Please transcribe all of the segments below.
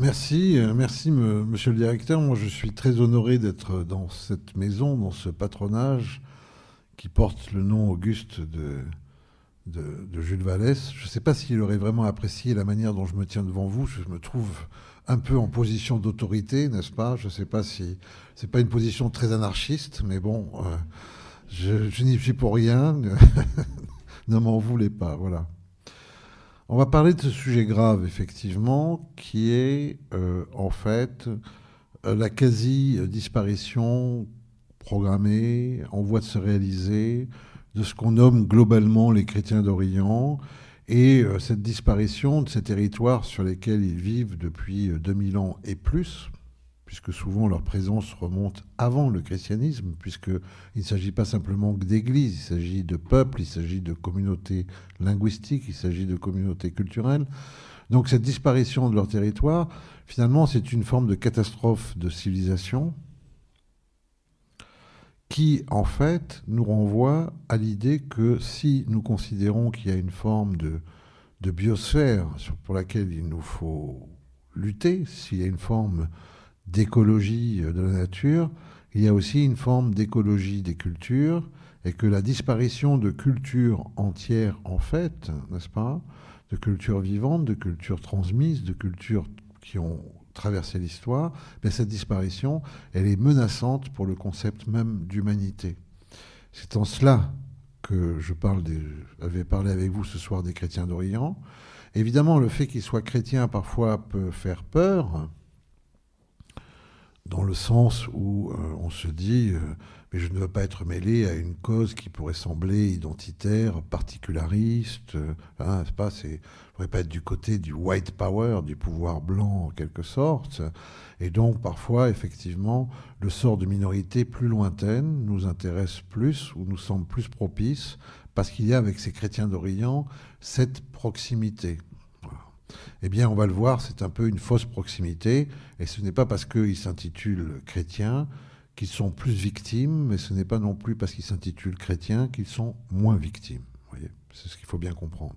Merci, euh, merci monsieur le directeur. Moi je suis très honoré d'être dans cette maison, dans ce patronage qui porte le nom auguste de, de, Jules Vallès. Je ne sais pas s'il aurait vraiment apprécié la manière dont je me tiens devant vous. Je me trouve un peu en position d'autorité, n'est-ce pas? Je ne sais pas si c'est pas une position très anarchiste, mais bon, euh, je, je n'y suis pour rien. ne m'en voulez pas, voilà. On va parler de ce sujet grave, effectivement, qui est euh, en fait euh, la quasi-disparition programmée, en voie de se réaliser, de ce qu'on nomme globalement les chrétiens d'Orient, et euh, cette disparition de ces territoires sur lesquels ils vivent depuis 2000 ans et plus, puisque souvent leur présence remonte avant le christianisme, puisqu'il ne s'agit pas simplement d'églises, il s'agit de peuples, il s'agit de communautés linguistiques, il s'agit de communautés culturelles. Donc cette disparition de leur territoire, finalement, c'est une forme de catastrophe de civilisation qui, en fait, nous renvoie à l'idée que si nous considérons qu'il y a une forme de, de biosphère pour laquelle il nous faut lutter, s'il y a une forme d'écologie de la nature, il y a aussi une forme d'écologie des cultures, et que la disparition de cultures entières, en fait, n'est-ce pas, de cultures vivantes, de cultures transmises, de cultures qui ont traversé l'histoire, mais cette disparition, elle est menaçante pour le concept même d'humanité. C'est en cela que je parle des, parlé avec vous ce soir des chrétiens d'Orient. Évidemment, le fait qu'ils soient chrétiens parfois peut faire peur, dans le sens où euh, on se dit, euh, mais je ne veux pas être mêlé à une cause qui pourrait sembler identitaire, particulariste. Euh, hein, pas, je ne pourrais pas être du côté du white power, du pouvoir blanc en quelque sorte. Et donc parfois, effectivement, le sort de minorités plus lointaines nous intéresse plus ou nous semble plus propice parce qu'il y a avec ces chrétiens d'Orient cette proximité. Eh bien, on va le voir, c'est un peu une fausse proximité. Et ce n'est pas parce qu'ils s'intitulent chrétiens qu'ils sont plus victimes, mais ce n'est pas non plus parce qu'ils s'intitulent chrétiens qu'ils sont moins victimes. c'est ce qu'il faut bien comprendre.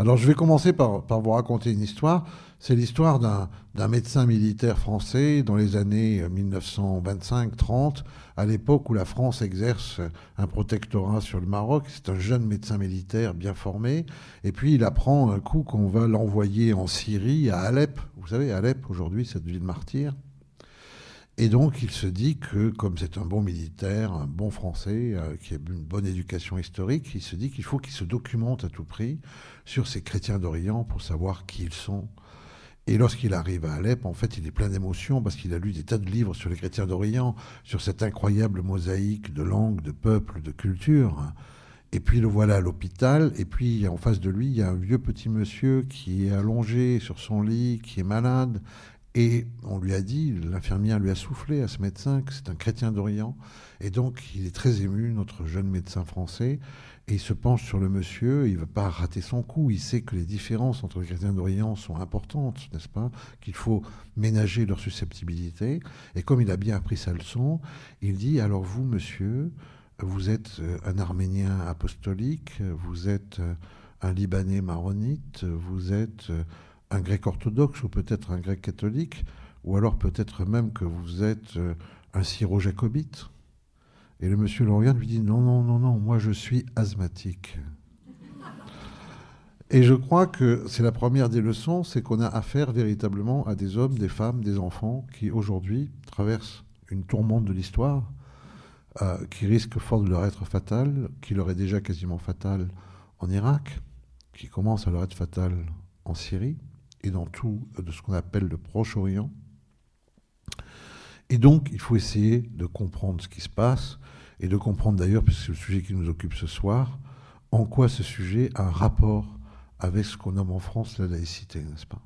Alors je vais commencer par, vous raconter une histoire. C'est l'histoire d'un médecin militaire français dans les années 1925-30, à l'époque où la France exerce un protectorat sur le Maroc. C'est un jeune médecin militaire bien formé. Et puis il apprend un coup qu'on va l'envoyer en Syrie, à Alep. Vous savez, Alep aujourd'hui, cette ville martyre. Et donc, il se dit que, comme c'est un bon militaire, un bon Français, euh, qui a une bonne éducation historique, il se dit qu'il faut qu'il se documente à tout prix sur ces chrétiens d'Orient pour savoir qui ils sont. Et lorsqu'il arrive à Alep, en fait, il est plein d'émotions parce qu'il a lu des tas de livres sur les chrétiens d'Orient, sur cette incroyable mosaïque de langues, de peuples, de cultures. Et puis le voilà à l'hôpital, et puis en face de lui, il y a un vieux petit monsieur qui est allongé sur son lit, qui est malade, et on lui a dit, l'infirmière lui a soufflé à ce médecin que c'est un chrétien d'Orient. Et donc, il est très ému, notre jeune médecin français. Et il se penche sur le monsieur, il ne va pas rater son coup. Il sait que les différences entre les chrétiens d'Orient sont importantes, n'est-ce pas Qu'il faut ménager leur susceptibilité. Et comme il a bien appris sa leçon, il dit Alors, vous, monsieur, vous êtes euh, un Arménien apostolique, vous êtes euh, un Libanais maronite, vous êtes euh, un grec orthodoxe ou peut-être un grec catholique, ou alors peut-être même que vous êtes euh, un syro-jacobite. Et le monsieur regarde lui dit non, non, non, non, moi je suis asthmatique. Et je crois que c'est la première des leçons, c'est qu'on a affaire véritablement à des hommes, des femmes, des enfants qui aujourd'hui traversent une tourmente de l'histoire euh, qui risque fort de leur être fatale, qui leur est déjà quasiment fatale en Irak, qui commence à leur être fatale en Syrie, et dans tout de ce qu'on appelle le Proche-Orient. Et donc, il faut essayer de comprendre ce qui se passe, et de comprendre d'ailleurs, puisque c'est le sujet qui nous occupe ce soir, en quoi ce sujet a un rapport avec ce qu'on nomme en France la laïcité, n'est-ce pas?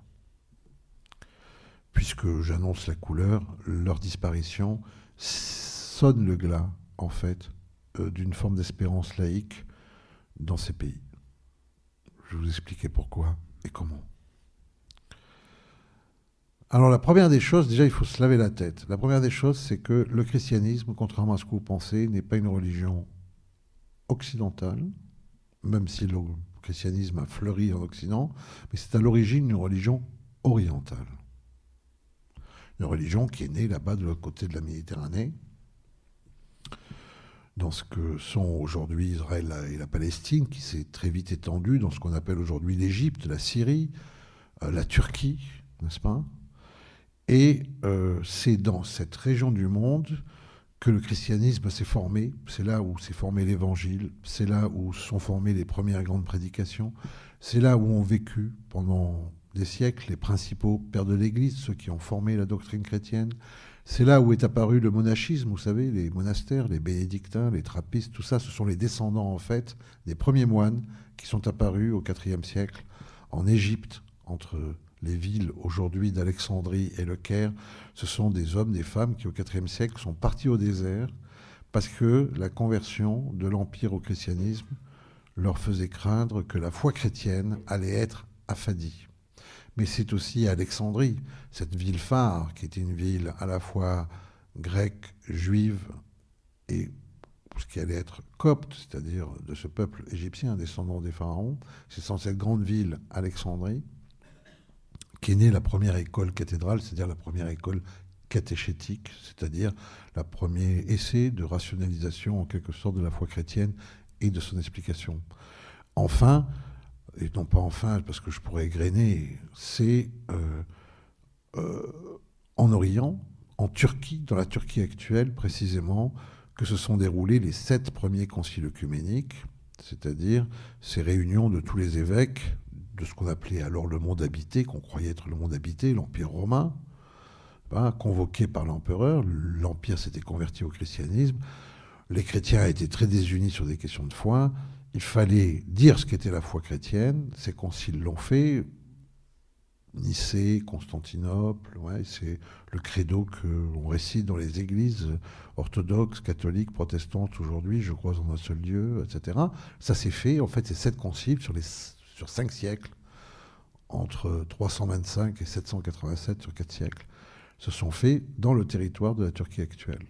Puisque j'annonce la couleur, leur disparition sonne le glas, en fait, euh, d'une forme d'espérance laïque dans ces pays. Je vais vous expliquer pourquoi et comment. Alors la première des choses, déjà il faut se laver la tête. La première des choses, c'est que le christianisme, contrairement à ce que vous pensez, n'est pas une religion occidentale, même si le christianisme a fleuri en Occident, mais c'est à l'origine une religion orientale. Une religion qui est née là-bas de l'autre côté de la Méditerranée, dans ce que sont aujourd'hui Israël et la Palestine, qui s'est très vite étendue dans ce qu'on appelle aujourd'hui l'Égypte, la Syrie, euh, la Turquie, n'est-ce pas? Et euh, c'est dans cette région du monde que le christianisme s'est formé. C'est là où s'est formé l'Évangile, c'est là où sont formées les premières grandes prédications, c'est là où ont vécu pendant des siècles les principaux pères de l'Église, ceux qui ont formé la doctrine chrétienne. C'est là où est apparu le monachisme, vous savez, les monastères, les bénédictins, les trappistes, tout ça, ce sont les descendants en fait des premiers moines qui sont apparus au IVe siècle en Égypte, entre les villes aujourd'hui d'Alexandrie et le Caire. Ce sont des hommes, des femmes qui au IVe siècle sont partis au désert parce que la conversion de l'Empire au christianisme leur faisait craindre que la foi chrétienne allait être affadie mais c'est aussi Alexandrie, cette ville phare, qui était une ville à la fois grecque, juive et ce qui allait être copte, c'est-à-dire de ce peuple égyptien descendant des pharaons. C'est dans cette grande ville, Alexandrie, qu'est née la première école cathédrale, c'est-à-dire la première école catéchétique, c'est-à-dire le premier essai de rationalisation en quelque sorte de la foi chrétienne et de son explication. Enfin, et non pas enfin parce que je pourrais égrener, c'est euh, euh, en Orient, en Turquie, dans la Turquie actuelle précisément, que se sont déroulés les sept premiers conciles œcuméniques, c'est-à-dire ces réunions de tous les évêques ce qu'on appelait alors le monde habité, qu'on croyait être le monde habité, l'Empire romain, ben, convoqué par l'empereur. L'Empire s'était converti au christianisme. Les chrétiens étaient très désunis sur des questions de foi il fallait dire ce qu'était la foi chrétienne. Ces conciles l'ont fait. Nicée, Constantinople, c'est le credo qu'on récite dans les églises orthodoxes, catholiques, protestantes aujourd'hui, je crois en un seul Dieu, etc. Ça s'est fait, en fait, c'est sept conciles sur, les, sur cinq siècles, entre 325 et 787 sur quatre siècles, se sont faits dans le territoire de la Turquie actuelle.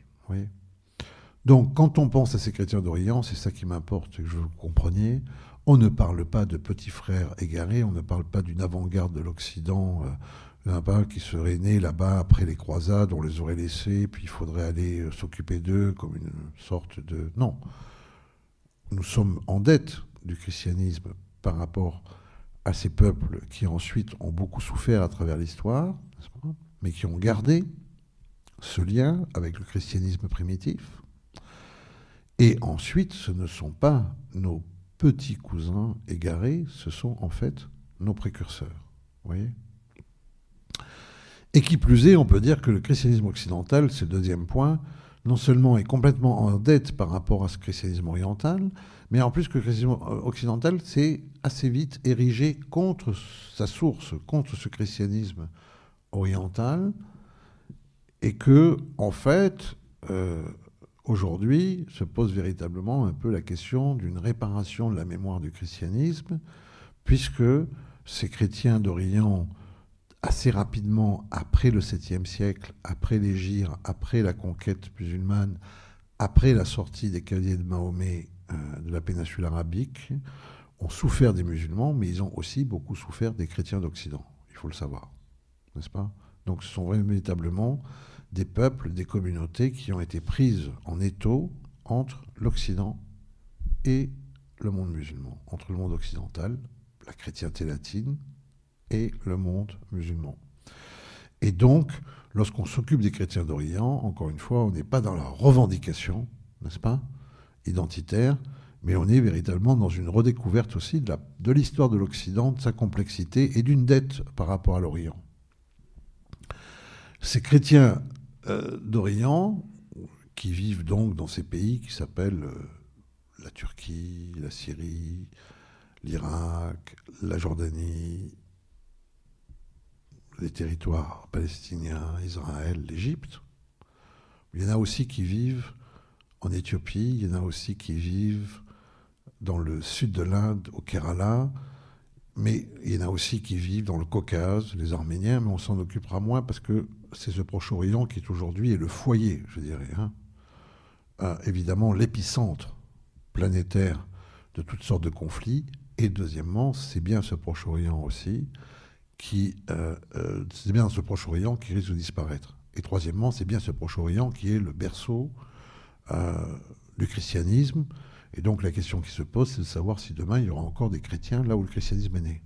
Donc, quand on pense à ces chrétiens d'Orient, c'est ça qui m'importe, que vous compreniez, on ne parle pas de petits frères égarés, on ne parle pas d'une avant-garde de l'Occident euh, qui serait né là-bas après les croisades, on les aurait laissés, puis il faudrait aller euh, s'occuper d'eux comme une sorte de... Non. Nous sommes en dette du christianisme par rapport à ces peuples qui ensuite ont beaucoup souffert à travers l'histoire, mais qui ont gardé ce lien avec le christianisme primitif, et ensuite, ce ne sont pas nos petits cousins égarés, ce sont en fait nos précurseurs. voyez Et qui plus est, on peut dire que le christianisme occidental, c'est le deuxième point, non seulement est complètement en dette par rapport à ce christianisme oriental, mais en plus que le christianisme occidental s'est assez vite érigé contre sa source, contre ce christianisme oriental, et que, en fait, euh, Aujourd'hui, se pose véritablement un peu la question d'une réparation de la mémoire du christianisme, puisque ces chrétiens d'Orient, assez rapidement, après le 7e siècle, après l'Égir, après la conquête musulmane, après la sortie des cavaliers de Mahomet euh, de la péninsule arabique, ont souffert des musulmans, mais ils ont aussi beaucoup souffert des chrétiens d'Occident. Il faut le savoir, n'est-ce pas? Donc ce sont véritablement des peuples, des communautés qui ont été prises en étau entre l'Occident et le monde musulman, entre le monde occidental, la chrétienté latine, et le monde musulman. Et donc, lorsqu'on s'occupe des chrétiens d'Orient, encore une fois, on n'est pas dans la revendication, n'est-ce pas, identitaire, mais on est véritablement dans une redécouverte aussi de l'histoire de l'Occident, de sa complexité et d'une dette par rapport à l'Orient. Ces chrétiens euh, d'Orient qui vivent donc dans ces pays qui s'appellent euh, la Turquie, la Syrie, l'Irak, la Jordanie, les territoires palestiniens, Israël, l'Égypte. Il y en a aussi qui vivent en Éthiopie, il y en a aussi qui vivent dans le sud de l'Inde, au Kerala, mais il y en a aussi qui vivent dans le Caucase, les Arméniens, mais on s'en occupera moins parce que c'est ce Proche-Orient qui est aujourd'hui le foyer, je dirais. Hein. Euh, évidemment, l'épicentre planétaire de toutes sortes de conflits. Et deuxièmement, c'est bien ce Proche-Orient aussi qui, euh, euh, c'est bien ce Proche-Orient qui risque de disparaître. Et troisièmement, c'est bien ce Proche-Orient qui est le berceau euh, du christianisme. Et donc la question qui se pose, c'est de savoir si demain il y aura encore des chrétiens là où le christianisme est né.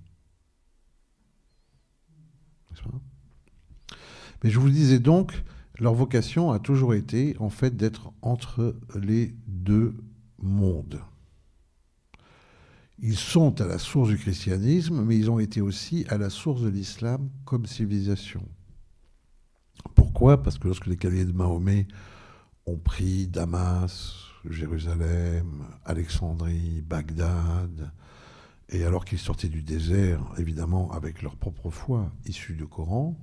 Mais je vous disais donc, leur vocation a toujours été en fait d'être entre les deux mondes. Ils sont à la source du christianisme, mais ils ont été aussi à la source de l'islam comme civilisation. Pourquoi? Parce que lorsque les cavaliers de Mahomet ont pris Damas, Jérusalem, Alexandrie, Bagdad, et alors qu'ils sortaient du désert, évidemment avec leur propre foi issue du Coran,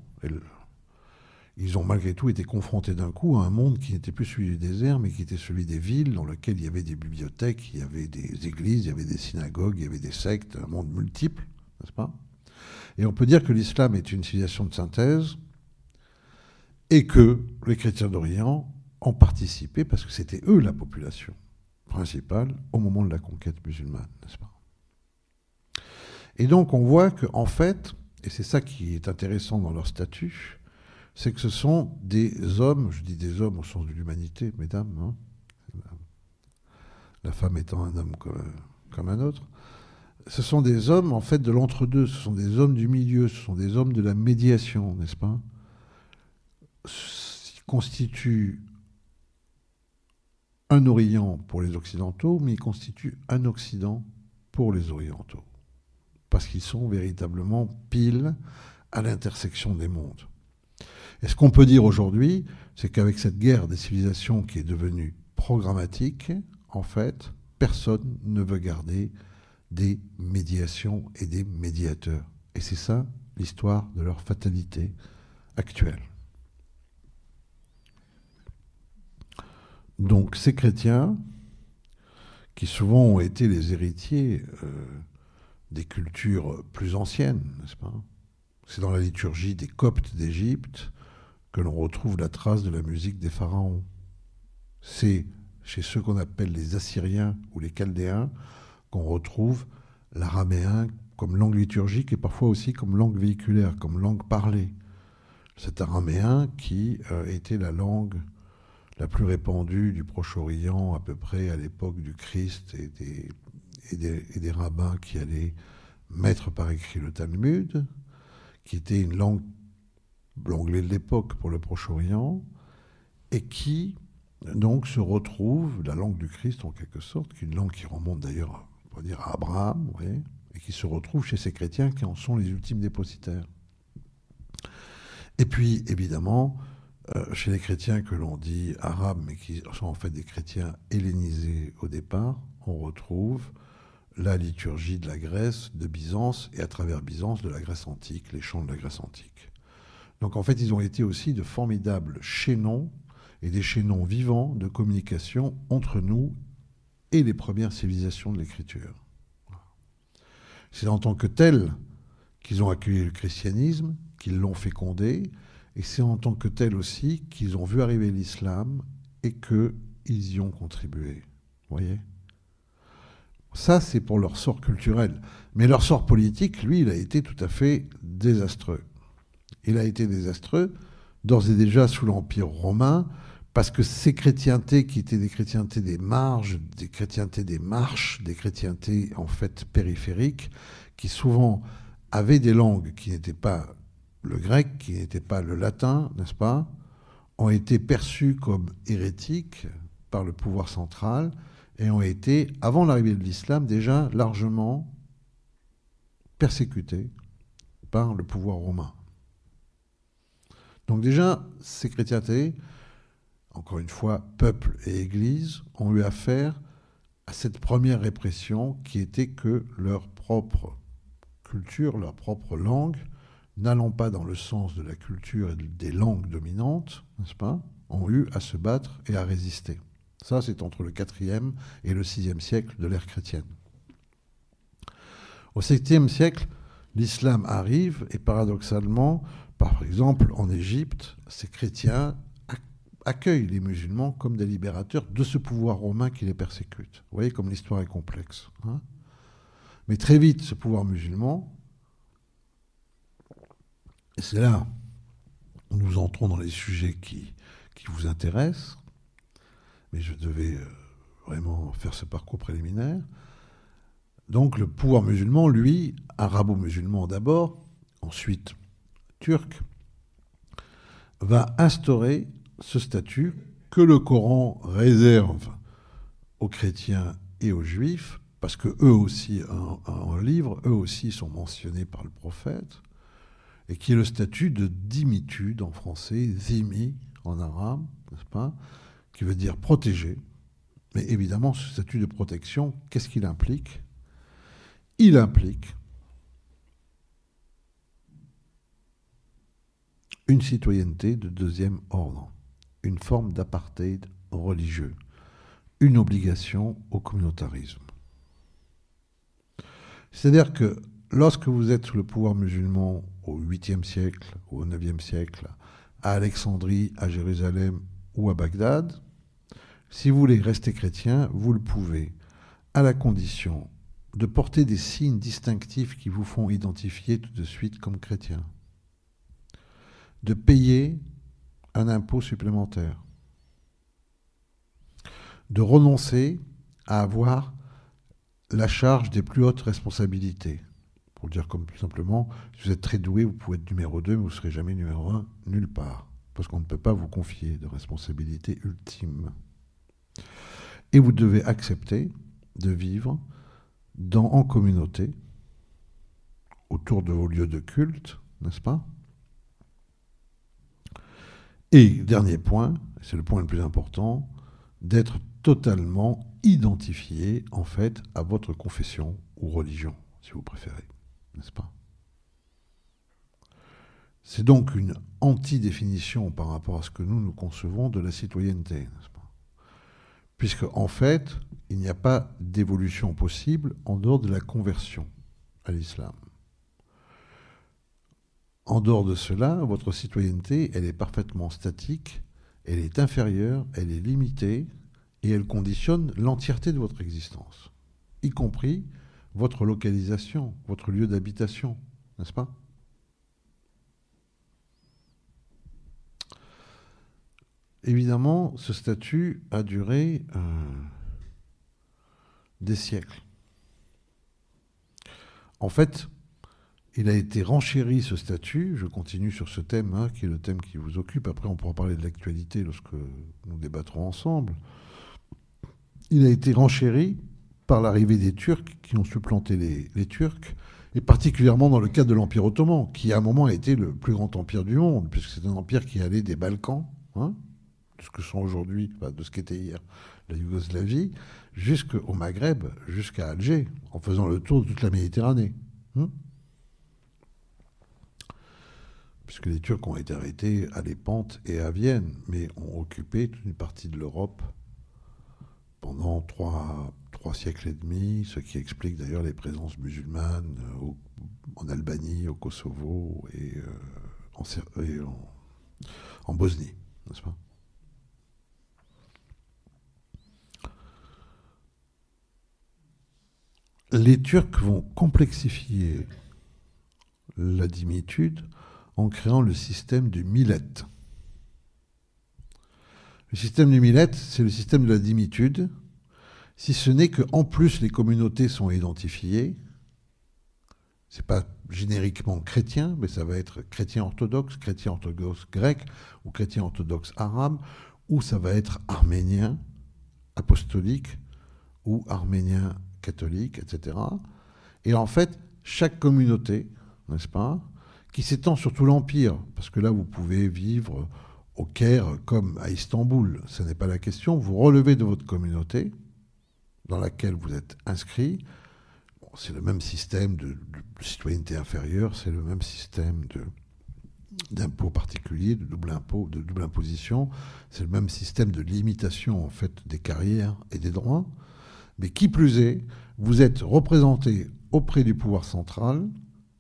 ils ont malgré tout été confrontés d'un coup à un monde qui n'était plus celui du désert, mais qui était celui des villes, dans lequel il y avait des bibliothèques, il y avait des églises, il y avait des synagogues, il y avait des sectes, un monde multiple, n'est-ce pas? Et on peut dire que l'islam est une civilisation de synthèse, et que les chrétiens d'Orient ont participé, parce que c'était eux la population principale au moment de la conquête musulmane, n'est-ce pas? Et donc on voit qu'en en fait, et c'est ça qui est intéressant dans leur statut, c'est que ce sont des hommes, je dis des hommes au sens de l'humanité, mesdames, hein. la femme étant un homme comme, un autre, ce sont des hommes en fait de l'entre-deux, ce sont des hommes du milieu, ce sont des hommes de la médiation, n'est-ce pas? Un Orient pour les Occidentaux, mais ils constituent un Occident pour les Orientaux, parce qu'ils sont véritablement pile à l'intersection des mondes. Et ce qu'on peut dire aujourd'hui, c'est qu'avec cette guerre des civilisations qui est devenue programmatique, en fait, personne ne veut garder des médiations et des médiateurs. Et c'est ça l'histoire de leur fatalité actuelle. Donc ces chrétiens, qui souvent ont été les héritiers euh, des cultures plus anciennes, C'est dans la liturgie des Coptes d'Égypte, que l'on retrouve la trace de la musique des pharaons. C'est chez ceux qu'on appelle les Assyriens ou les Chaldéens qu'on retrouve l'araméen comme langue liturgique et parfois aussi comme langue véhiculaire, comme langue parlée. Cet araméen qui euh, était la langue la plus répandue du Proche-Orient à peu près à l'époque du Christ et des, rabbins qui allaient mettre par écrit le Talmud, qui était une langue l'anglais de l'époque pour le Proche-Orient, et qui donc se retrouve, la langue du Christ en quelque sorte, qui est une langue qui remonte d'ailleurs, à Abraham, et qui se retrouve chez ces chrétiens qui en sont les ultimes dépositaires. Et puis, évidemment, euh, chez les chrétiens que l'on dit arabes, mais qui sont en fait des chrétiens hellénisés au départ, on retrouve la liturgie de la Grèce, de Byzance, et à travers Byzance, de la Grèce antique, les chants de la Grèce antique. Donc en fait, ils ont été aussi de formidables chaînons et des chaînons vivants de communication entre nous et les premières civilisations de l'écriture. C'est en tant que tels qu'ils ont accueilli le christianisme, qu'ils l'ont fécondé, et c'est en tant que tels aussi qu'ils ont vu arriver l'islam et qu'ils y ont contribué. Vous voyez? Ça, c'est pour leur sort culturel. Mais leur sort politique, lui, il a été tout à fait désastreux il a été désastreux, d'ores et déjà sous l'Empire romain, parce que ces chrétientés qui étaient des chrétientés des marges, des chrétientés des marches, des chrétientés en fait périphériques, qui souvent avaient des langues qui n'étaient pas le grec, qui n'étaient pas le latin, n'est-ce pas, ont été perçues comme hérétiques par le pouvoir central et ont été, avant l'arrivée de l'islam, déjà largement persécutés par le pouvoir romain. Donc déjà, ces chrétientés, encore une fois, peuple et Église, ont eu affaire à cette première répression qui était que leur propre culture, leur propre langue, n'allant pas dans le sens de la culture et des langues dominantes, n'est-ce pas, ont eu à se battre et à résister. Ça, c'est entre le 4e et le 6e siècle de l'ère chrétienne. Au 7e siècle, l'islam arrive et paradoxalement, par exemple, en Égypte, ces chrétiens accueillent les musulmans comme des libérateurs de ce pouvoir romain qui les persécute. Vous voyez comme l'histoire est complexe. Hein. Mais très vite, ce pouvoir musulman Et c'est là où nous entrons dans les sujets qui, qui vous intéressent. Mais je devais euh, vraiment faire ce parcours préliminaire. Donc le pouvoir musulman, lui, arabo-musulman d'abord, ensuite turc, va instaurer ce statut que le Coran réserve aux chrétiens et aux juifs, parce que eux aussi, en, livre, eux aussi sont mentionnés par le prophète, et qui est le statut de dimitude en français, zimi en arabe, n'est-ce pas, qui veut dire protéger. Mais évidemment, ce statut de protection, qu'est-ce qu'il implique? Il implique une citoyenneté de deuxième ordre, une forme d'apartheid religieux, une obligation au communautarisme. C'est-à-dire que lorsque vous êtes sous le pouvoir musulman au 8e siècle ou au 9e siècle, à Alexandrie, à Jérusalem ou à Bagdad, si vous voulez rester chrétien, vous le pouvez, à la condition de porter des signes distinctifs qui vous font identifier tout de suite comme chrétien, de payer un impôt supplémentaire, de renoncer à avoir la charge des plus hautes responsabilités. Pour dire comme plus simplement, si vous êtes très doué, vous pouvez être numéro 2, mais vous ne serez jamais numéro 1 nulle part. Parce qu'on ne peut pas vous confier de responsabilité ultime. Et vous devez accepter de vivre en communauté, autour de vos lieux de culte, n'est-ce pas? Et dernier point, c'est le point le plus important, d'être totalement identifié en fait à votre confession ou religion, si vous préférez, C'est donc une anti-définition par rapport à ce que nous nous concevons de la citoyenneté, n'est-ce pas? Puisque en fait, il n'y a pas d'évolution possible en dehors de la conversion à l'islam. En dehors de cela, votre citoyenneté, elle est parfaitement statique, elle est inférieure, elle est limitée, et elle conditionne l'entièreté de votre existence, y compris votre localisation, votre lieu d'habitation, n'est-ce pas? Évidemment, ce statut a duré euh, des siècles. En fait, il a été renchéri ce statut, je continue sur ce thème, hein, qui est le thème qui vous occupe, après on pourra parler de l'actualité lorsque nous débattrons ensemble. Il a été renchéri par l'arrivée des Turcs qui ont supplanté les, Turcs, et particulièrement dans le cadre de l'Empire ottoman, qui à un moment a été le plus grand empire du monde, puisque c'est un empire qui allait des Balkans, hein, de ce que sont aujourd'hui, de ce qu'était hier la Yougoslavie, jusqu'au Maghreb, jusqu'à Alger, en faisant le tour de toute la Méditerranée. Hein. puisque les Turcs ont été arrêtés à Lépante et à Vienne, mais ont occupé toute une partie de l'Europe pendant trois, trois, siècles et demi, ce qui explique d'ailleurs les présences musulmanes euh, en Albanie, au Kosovo et, euh, en, Bosnie, n'est-ce pas? Les Turcs vont complexifier la dimitude en créant le système du millet. Le système du millet, c'est le système de la dimitude, si ce n'est qu'en plus les communautés sont identifiées. C'est pas génériquement chrétien, mais ça va être chrétien orthodoxe, chrétien orthodoxe grec ou chrétien orthodoxe arabe, ou ça va être arménien apostolique ou arménien catholique, etc. Et en fait, chaque communauté, n'est-ce pas, qui s'étend sur tout l'empire, parce que là vous pouvez vivre au Caire comme à Istanbul, ce n'est pas la question. Vous relevez de votre communauté dans laquelle vous êtes inscrit. c'est le même système de, citoyenneté inférieure, c'est le même système de, d'impôt particulier, de double impôt, de double imposition. C'est le même système de limitation en fait des carrières et des droits. Mais qui plus est, vous êtes représenté auprès du pouvoir central,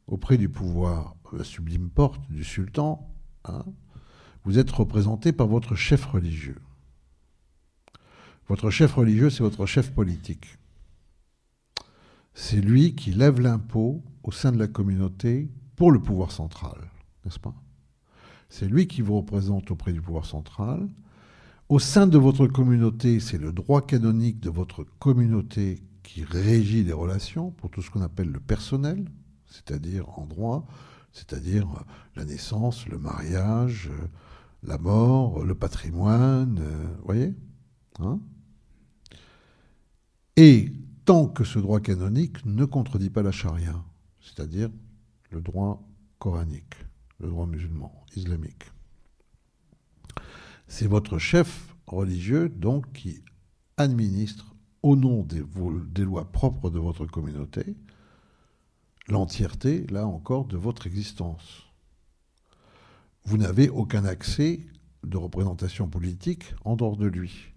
auprès du pouvoir, la sublime porte du sultan, hein, vous êtes représenté par votre chef religieux. Votre chef religieux, c'est votre chef politique. C'est lui qui lève l'impôt au sein de la communauté pour le pouvoir central. n'est-ce pas? C'est lui qui vous représente auprès du pouvoir central. Au sein de votre communauté, c'est le droit canonique de votre communauté qui régit les relations pour tout ce qu'on appelle le personnel, c'est-à-dire en droit, c'est-à-dire la naissance, le mariage, la mort, le patrimoine, vous voyez? Hein? Et tant que ce droit canonique ne contredit pas la charia, c'est-à-dire le droit coranique, le droit musulman, islamique. C'est votre chef religieux, donc, qui administre au nom des, des, lois propres de votre communauté l'entièreté, là encore, de votre existence. Vous n'avez aucun accès de représentation politique en dehors de lui.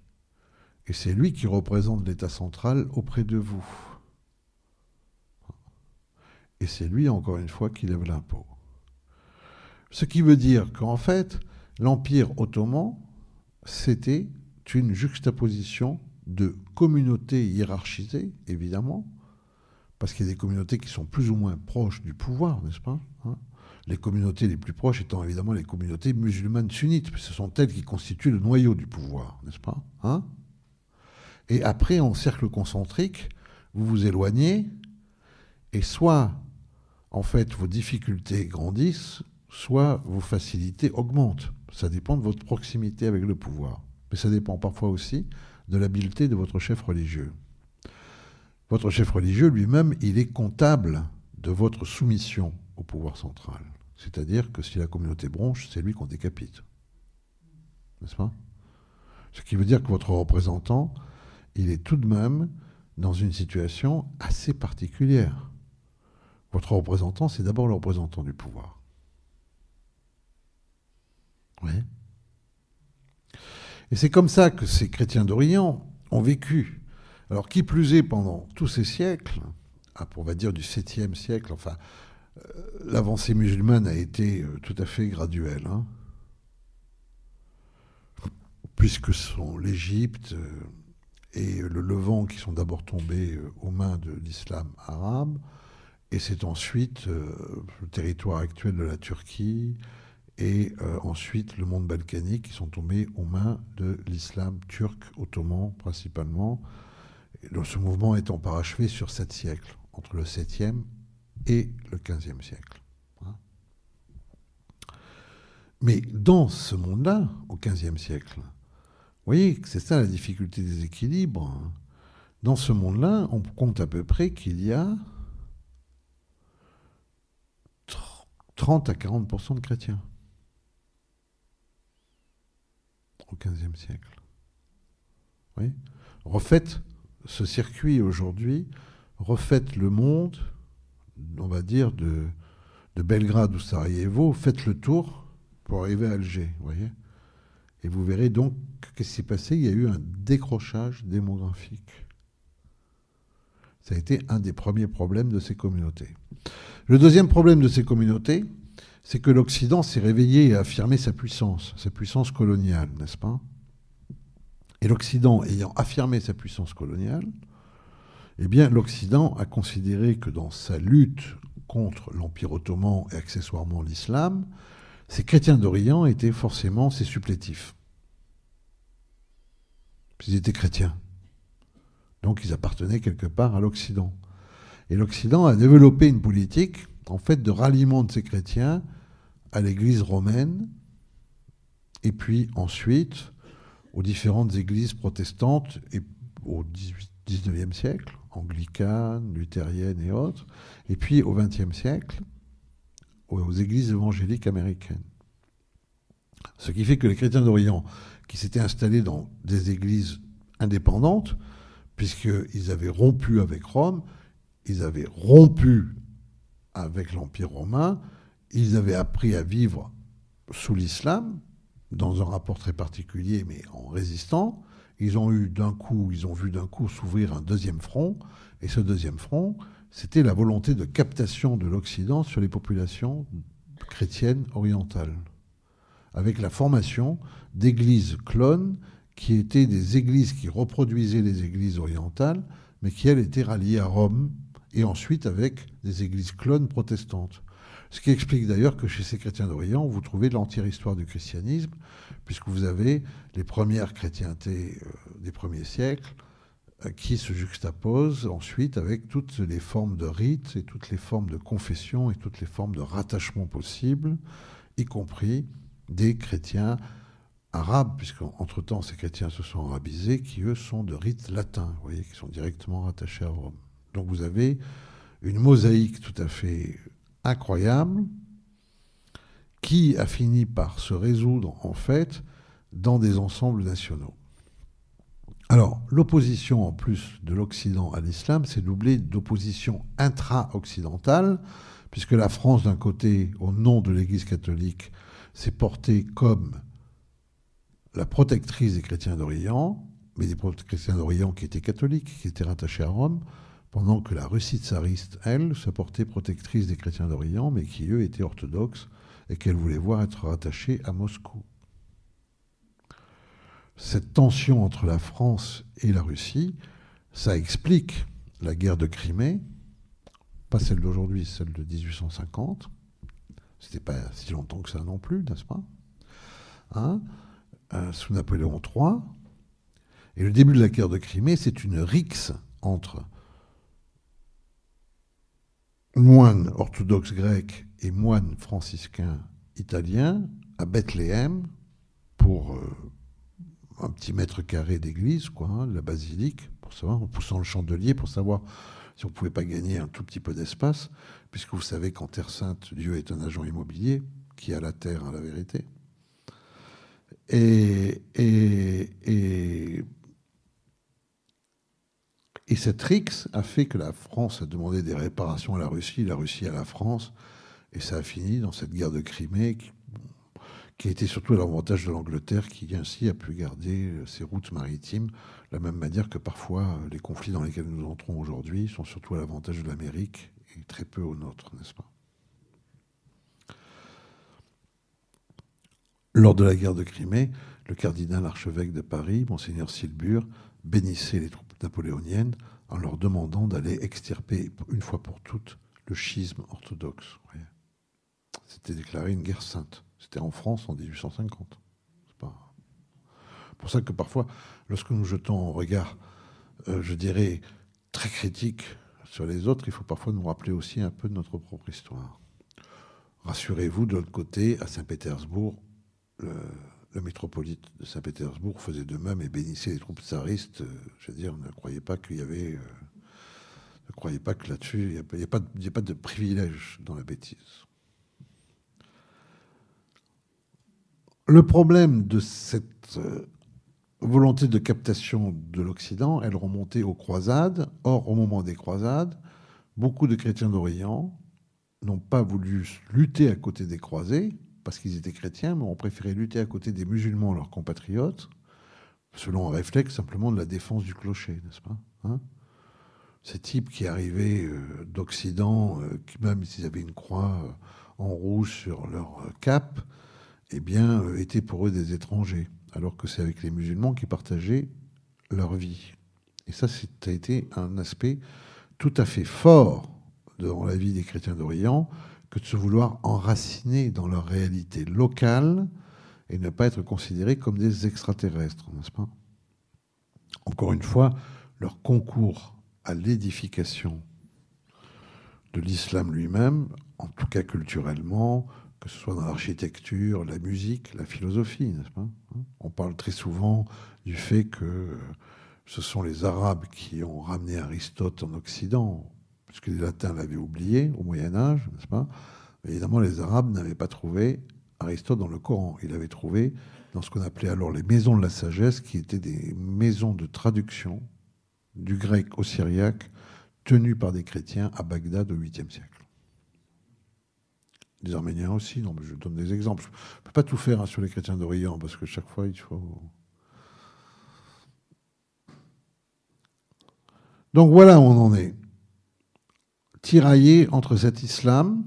Et c'est lui qui représente l'État central auprès de vous. Et c'est lui, encore une fois, qui lève l'impôt. Ce qui veut dire qu'en fait, l'Empire ottoman, c'était une juxtaposition de communautés hiérarchisées, évidemment, parce qu'il y a des communautés qui sont plus ou moins proches du pouvoir, n'est-ce pas hein? Les communautés les plus proches étant évidemment les communautés musulmanes sunnites, ce sont elles qui constituent le noyau du pouvoir, n'est-ce pas hein? Et après, en cercle concentrique, vous vous éloignez, et soit en fait, vos difficultés grandissent, soit vos facilités augmentent. Ça dépend de votre proximité avec le pouvoir. Mais ça dépend parfois aussi de l'habileté de votre chef religieux. Votre chef religieux lui-même, il est comptable de votre soumission au pouvoir central. C'est-à-dire que si la communauté bronche, c'est lui qu'on décapite. N'est-ce pas? Ce qui veut dire que votre représentant, il est tout de même dans une situation assez particulière. Votre représentant, c'est d'abord le représentant du pouvoir. Oui. Et c'est comme ça que ces chrétiens d'Orient ont vécu. Alors, qui plus est, pendant tous ces siècles, on va dire du 7e siècle, enfin, euh, l'avancée musulmane a été euh, tout à fait graduelle. Hein. puisque sont l'Égypte euh, et le Levant qui sont d'abord tombés aux mains de l'islam arabe, et c'est ensuite euh, le territoire actuel de la Turquie et euh, ensuite le monde balkanique qui sont tombés aux mains de l'islam turc ottoman principalement. Et ce mouvement étant parachevé sur sept siècles, entre le 7e et le 15e siècle. Hein. Mais dans ce monde-là, au 15e siècle, voyez que c'est ça la difficulté des équilibres. Hein. Dans ce monde-là, on compte à peu près qu'il y a 30 à 40% de chrétiens au XVe siècle. Oui refaites ce circuit aujourd'hui, refaites le monde, on va dire, de, de Belgrade ou Sarajevo, faites le tour pour arriver à Alger, voyez? Et vous verrez donc qu'est-ce qui s'est passé. Il y a eu un décrochage démographique. Ça a été un des premiers problèmes de ces communautés. Le deuxième problème de ces communautés, c'est que l'Occident s'est réveillé et a affirmé sa puissance, sa puissance coloniale, n'est-ce pas? Et l'Occident ayant affirmé sa puissance coloniale, eh bien l'Occident a considéré que dans sa lutte contre l'Empire ottoman et accessoirement l'islam, ces chrétiens d'Orient étaient forcément ses supplétifs. Ils étaient chrétiens. Donc ils appartenaient quelque part à l'Occident. Et l'Occident a développé une politique, en fait, de ralliement de ces chrétiens à l'Église romaine, et puis ensuite aux différentes églises protestantes au XIXe siècle, anglicanes, luthériennes et autres, et puis au XXe siècle, aux églises évangéliques américaines. Ce qui fait que les chrétiens d'Orient, qui s'étaient installés dans des églises indépendantes, puisqu'ils avaient rompu avec Rome, ils avaient rompu avec l'Empire romain, ils avaient appris à vivre sous l'islam, dans un rapport très particulier, mais en résistant. Ils ont eu d'un coup, ils ont vu d'un coup s'ouvrir un deuxième front, et ce deuxième front, c'était la volonté de captation de l'Occident sur les populations chrétiennes orientales, avec la formation d'églises clones qui étaient des églises qui reproduisaient les églises orientales, mais qui, elles, étaient ralliées à Rome, et ensuite avec des églises clones protestantes. Ce qui explique d'ailleurs que chez ces chrétiens d'Orient, vous trouvez l'entière histoire du christianisme, puisque vous avez les premières chrétientés euh, des premiers siècles qui se juxtaposent ensuite avec toutes les formes de rites et toutes les formes de confession et toutes les formes de rattachement possibles, y compris des chrétiens arabes, puisqu'entre-temps ces chrétiens se sont arabisés, qui eux sont de rites latins, vous voyez, qui sont directement rattachés à Rome. Donc vous avez une mosaïque tout à fait incroyable qui a fini par se résoudre en fait dans des ensembles nationaux. Alors, l'opposition en plus de l'Occident à l'islam, c'est doublé d'opposition intra-occidentale, puisque la France, d'un côté, au nom de l'Église catholique, s'est portée comme la protectrice des chrétiens d'Orient, mais des chrétiens d'Orient qui étaient catholiques, qui étaient rattachés à Rome, pendant que la Russie tsariste, elle, se portait protectrice des chrétiens d'Orient, mais qui, eux, étaient orthodoxes et qu'elle voulait voir être rattachée à Moscou. Cette tension entre la France et la Russie, ça explique la guerre de Crimée, pas celle d'aujourd'hui, celle de 1850. C'était pas si longtemps que ça non plus, n'est-ce pas hein euh, Sous Napoléon III. Et le début de la guerre de Crimée, c'est une rixe entre moines orthodoxes grecs et moines franciscains italiens à Bethléem pour euh, un petit mètre carré d'église, quoi, hein, la basilique, pour savoir, en poussant le chandelier pour savoir si on ne pouvait pas gagner un tout petit peu d'espace, puisque vous savez qu'en Terre Sainte, Dieu est un agent immobilier qui a la terre à la vérité. Et, et, et et cette RIX a fait que la France a demandé des réparations à la Russie, la Russie à la France, et ça a fini dans cette guerre de Crimée qui a été surtout l'avantage de l'Angleterre, qui ainsi a pu garder ses routes maritimes, de la même manière que parfois les conflits dans lesquels nous entrons aujourd'hui sont surtout à l'avantage de l'Amérique et très peu au nôtre, n'est-ce pas? Lors de la guerre de Crimée, le cardinal archevêque de Paris, monseigneur Silbure, bénissait les troupes napoléonienne en leur demandant d'aller extirper une fois pour toutes le schisme orthodoxe. C'était déclaré une guerre sainte. C'était en France en 1850. C'est pour ça que parfois, lorsque nous jetons un regard, euh, je dirais, très critique sur les autres, il faut parfois nous rappeler aussi un peu de notre propre histoire. Rassurez-vous, de l'autre côté, à Saint-Pétersbourg, le, le métropolite de Saint-Pétersbourg faisait de même et bénissait les troupes tsaristes. Euh, je veux dire, ne croyez pas qu'il y avait. Euh, ne croyez pas que là-dessus, il n'y a, a, pas de privilège dans la bêtise. Le problème de cette euh, volonté de captation de l'Occident, elle remontait aux croisades. Or, au moment des croisades, beaucoup de chrétiens d'Orient n'ont pas voulu lutter à côté des croisés, parce qu'ils étaient chrétiens, mais ont préféré lutter à côté des musulmans, leurs compatriotes, selon un réflexe simplement de la défense du clocher, n'est-ce pas hein? Ces types qui arrivaient euh, d'Occident, euh, qui même s'ils avaient une croix en rouge sur leur cap, eh bien, étaient pour eux des étrangers, alors que c'est avec les musulmans qui partageaient leur vie. Et ça, ça a été un aspect tout à fait fort dans la vie des chrétiens d'Orient, que de se vouloir enraciner dans leur réalité locale et ne pas être considérés comme des extraterrestres, n'est-ce pas? Encore une fois, leur concours à l'édification de l'islam lui-même, en tout cas culturellement, que ce soit dans l'architecture, la musique, la philosophie, n'est-ce pas On parle très souvent du fait que ce sont les Arabes qui ont ramené Aristote en Occident puisque les latins l'avaient oublié au Moyen Âge, n'est-ce pas? Évidemment, les Arabes n'avaient pas trouvé Aristote dans le Coran. Il avait trouvé dans ce qu'on appelait alors les maisons de la sagesse, qui étaient des maisons de traduction du grec au syriaque, tenues par des chrétiens à Bagdad au 8e siècle. Des Arméniens aussi, non, mais je donne des exemples. Je ne peux pas tout faire hein, sur les chrétiens d'Orient, parce que chaque fois, il faut... Donc voilà où on en est tiraillé entre cet islam,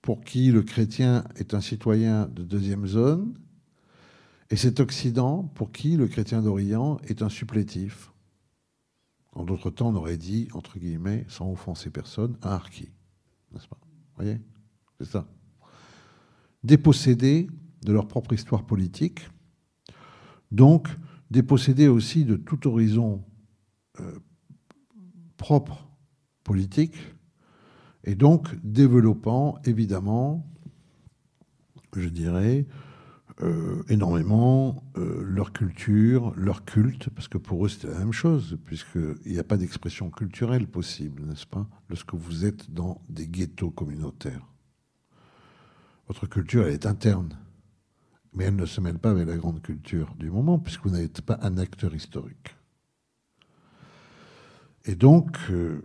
pour qui le chrétien est un citoyen de deuxième zone, et cet Occident, pour qui le chrétien d'Orient est un supplétif. En d'autres temps, on aurait dit, entre guillemets, sans offenser personne, un harki. N'est-ce pas? Vous voyez? C'est ça. Dépossédés de leur propre histoire politique, donc dépossédés aussi de tout horizon euh, propre politique, et donc développant évidemment, je dirais, euh, énormément euh, leur culture, leur culte, parce que pour eux c'était la même chose, puisqu'il n'y a pas d'expression culturelle possible, n'est-ce pas, lorsque vous êtes dans des ghettos communautaires. Votre culture, elle est interne, mais elle ne se mêle pas avec la grande culture du moment, puisque vous n'êtes pas un acteur historique. Et donc, euh,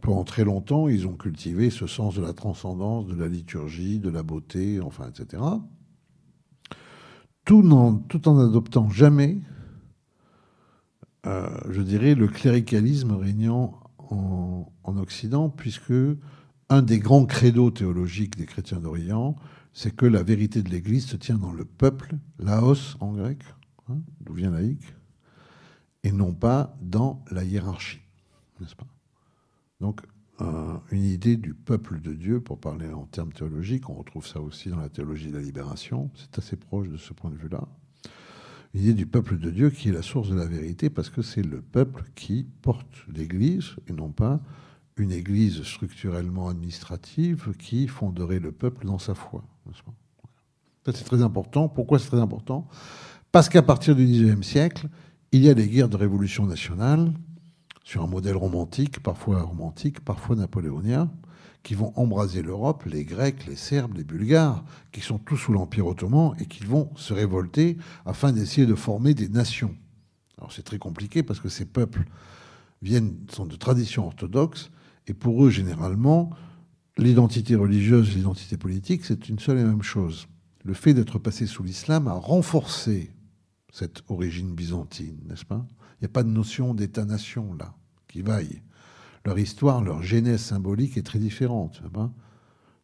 pendant très longtemps, ils ont cultivé ce sens de la transcendance, de la liturgie, de la beauté, enfin, etc. Tout en, tout adoptant jamais, euh, je dirais, le cléricalisme régnant en, Occident, puisque un des grands credos théologiques des chrétiens d'Orient, c'est que la vérité de l'Église se tient dans le peuple, laos en grec, hein, d'où vient laïque, et non pas dans la hiérarchie, n'est-ce pas? Donc, une idée du peuple de Dieu, pour parler en termes théologiques, on retrouve ça aussi dans la théologie de la libération, c'est assez proche de ce point de vue-là. Une idée du peuple de Dieu qui est la source de la vérité, parce que c'est le peuple qui porte l'Église, et non pas une Église structurellement administrative qui fonderait le peuple dans sa foi. C'est très important. Pourquoi c'est très important? Parce qu'à partir du XIXe siècle, il y a des guerres de révolution nationale sur un modèle romantique, parfois romantique, parfois napoléonien, qui vont embraser l'Europe, les Grecs, les Serbes, les Bulgares, qui sont tous sous l'Empire ottoman et qui vont se révolter afin d'essayer de former des nations. Alors c'est très compliqué parce que ces peuples viennent, sont de tradition orthodoxe et pour eux, généralement, l'identité religieuse, l'identité politique, c'est une seule et même chose. Le fait d'être passé sous l'islam a renforcé cette origine byzantine, n'est-ce pas? Il n'y a pas de notion d'État-nation là, qui vaille. Leur histoire, leur genèse symbolique est très différente.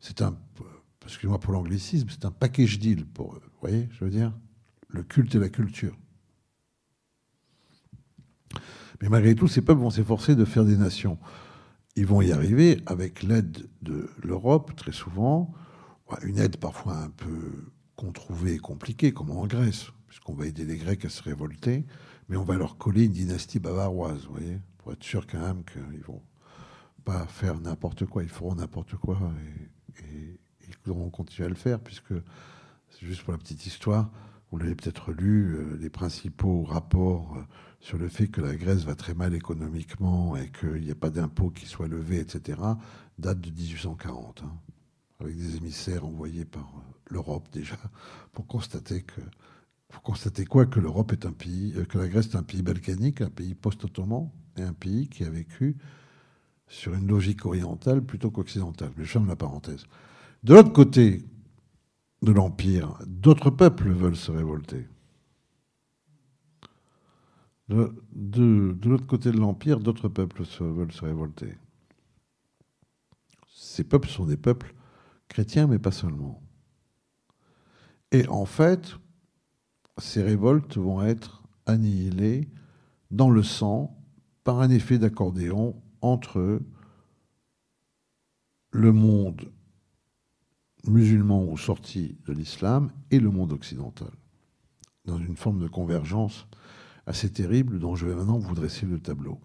C'est un, excusez-moi pour l'anglicisme, c'est un package deal pour eux. Vous voyez, je veux dire? Le culte et la culture. Mais malgré tout, ces peuples vont s'efforcer de faire des nations. Ils vont y arriver avec l'aide de l'Europe, très souvent, une aide parfois un peu controuvée et compliquée, comme en Grèce, puisqu'on va aider les Grecs à se révolter. Mais on va leur coller une dynastie bavaroise, vous voyez, pour être sûr quand même qu'ils vont pas faire n'importe quoi, ils feront n'importe quoi et, ils vont continuer à le faire, puisque c'est juste pour la petite histoire, vous l'avez peut-être lu, euh, les principaux rapports euh, sur le fait que la Grèce va très mal économiquement et qu'il n'y a pas d'impôts qui soient levés, etc., datent de 1840, hein, avec des émissaires envoyés par euh, l'Europe déjà, pour constater que faut constater quoi? Que l'Europe est un pays, euh, que la Grèce est un pays balkanique, un pays post-ottoman, et un pays qui a vécu sur une logique orientale plutôt qu'occidentale. Je ferme la parenthèse. De l'autre côté de l'Empire, d'autres peuples veulent se révolter. De, l'autre côté de l'Empire, d'autres peuples veulent se révolter. Ces peuples sont des peuples chrétiens, mais pas seulement. Et en fait, ces révoltes vont être annihilées dans le sang par un effet d'accordéon entre le monde musulman ou sorti de l'islam et le monde occidental, dans une forme de convergence assez terrible dont je vais maintenant vous dresser le tableau.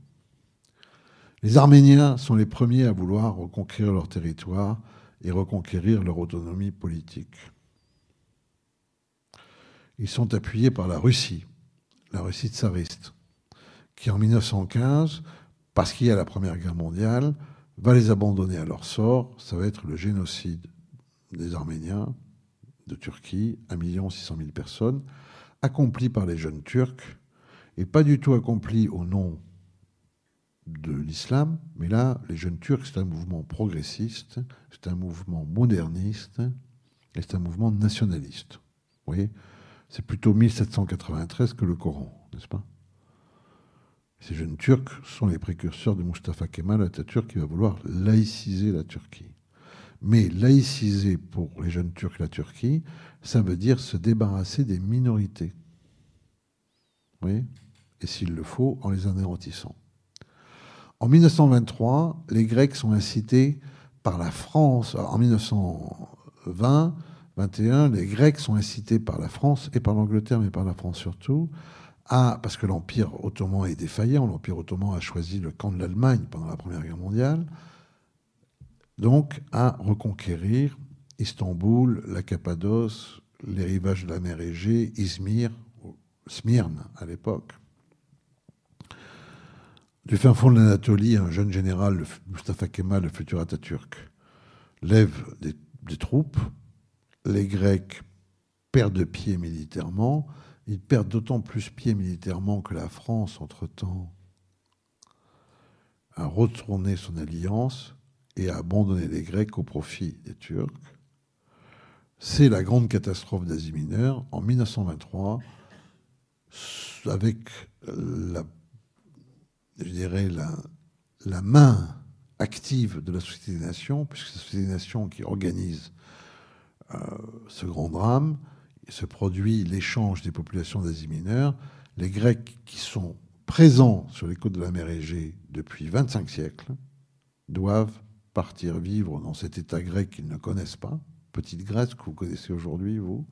Les Arméniens sont les premiers à vouloir reconquérir leur territoire et reconquérir leur autonomie politique ils sont appuyés par la Russie, la Russie tsariste, qui en 1915, parce qu'il y a la Première Guerre mondiale, va les abandonner à leur sort. Ça va être le génocide des Arméniens de Turquie, 1 600 000 personnes, accompli par les jeunes Turcs, et pas du tout accompli au nom de l'islam, mais là, les jeunes Turcs, c'est un mouvement progressiste, c'est un mouvement moderniste, et c'est un mouvement nationaliste. Vous voyez c'est plutôt 1793 que le Coran, n'est-ce pas? Ces jeunes Turcs sont les précurseurs de Mustafa Kemal Atatürk qui va vouloir laïciser la Turquie. Mais laïciser pour les jeunes Turcs la Turquie, ça veut dire se débarrasser des minorités. Oui Et s'il le faut, en les anéantissant. En 1923, les Grecs sont incités par la France en 1920. 21, les Grecs sont incités par la France et par l'Angleterre, mais par la France surtout, à, parce que l'Empire ottoman est défaillant, l'Empire ottoman a choisi le camp de l'Allemagne pendant la Première Guerre mondiale, donc à reconquérir Istanbul, la Cappadoce, les rivages de la mer Égée, Izmir, Smyrne à l'époque. Du fin fond de l'Anatolie, un jeune général, Mustafa Kemal, le futur Atatürk, lève des, des troupes. Les Grecs perdent pied militairement. Ils perdent d'autant plus pied militairement que la France, entre-temps, a retourné son alliance et a abandonné les Grecs au profit des Turcs. C'est la grande catastrophe d'Asie mineure en 1923, avec la, je dirais, la, main active de la Société des Nations, puisque c'est la Société des Nations qui organise euh, ce grand drame, se produit l'échange des populations d'Asie mineure. Les Grecs qui sont présents sur les côtes de la mer Égée depuis 25 siècles doivent partir vivre dans cet État grec qu'ils ne connaissent pas, petite Grèce que vous connaissez aujourd'hui, vous,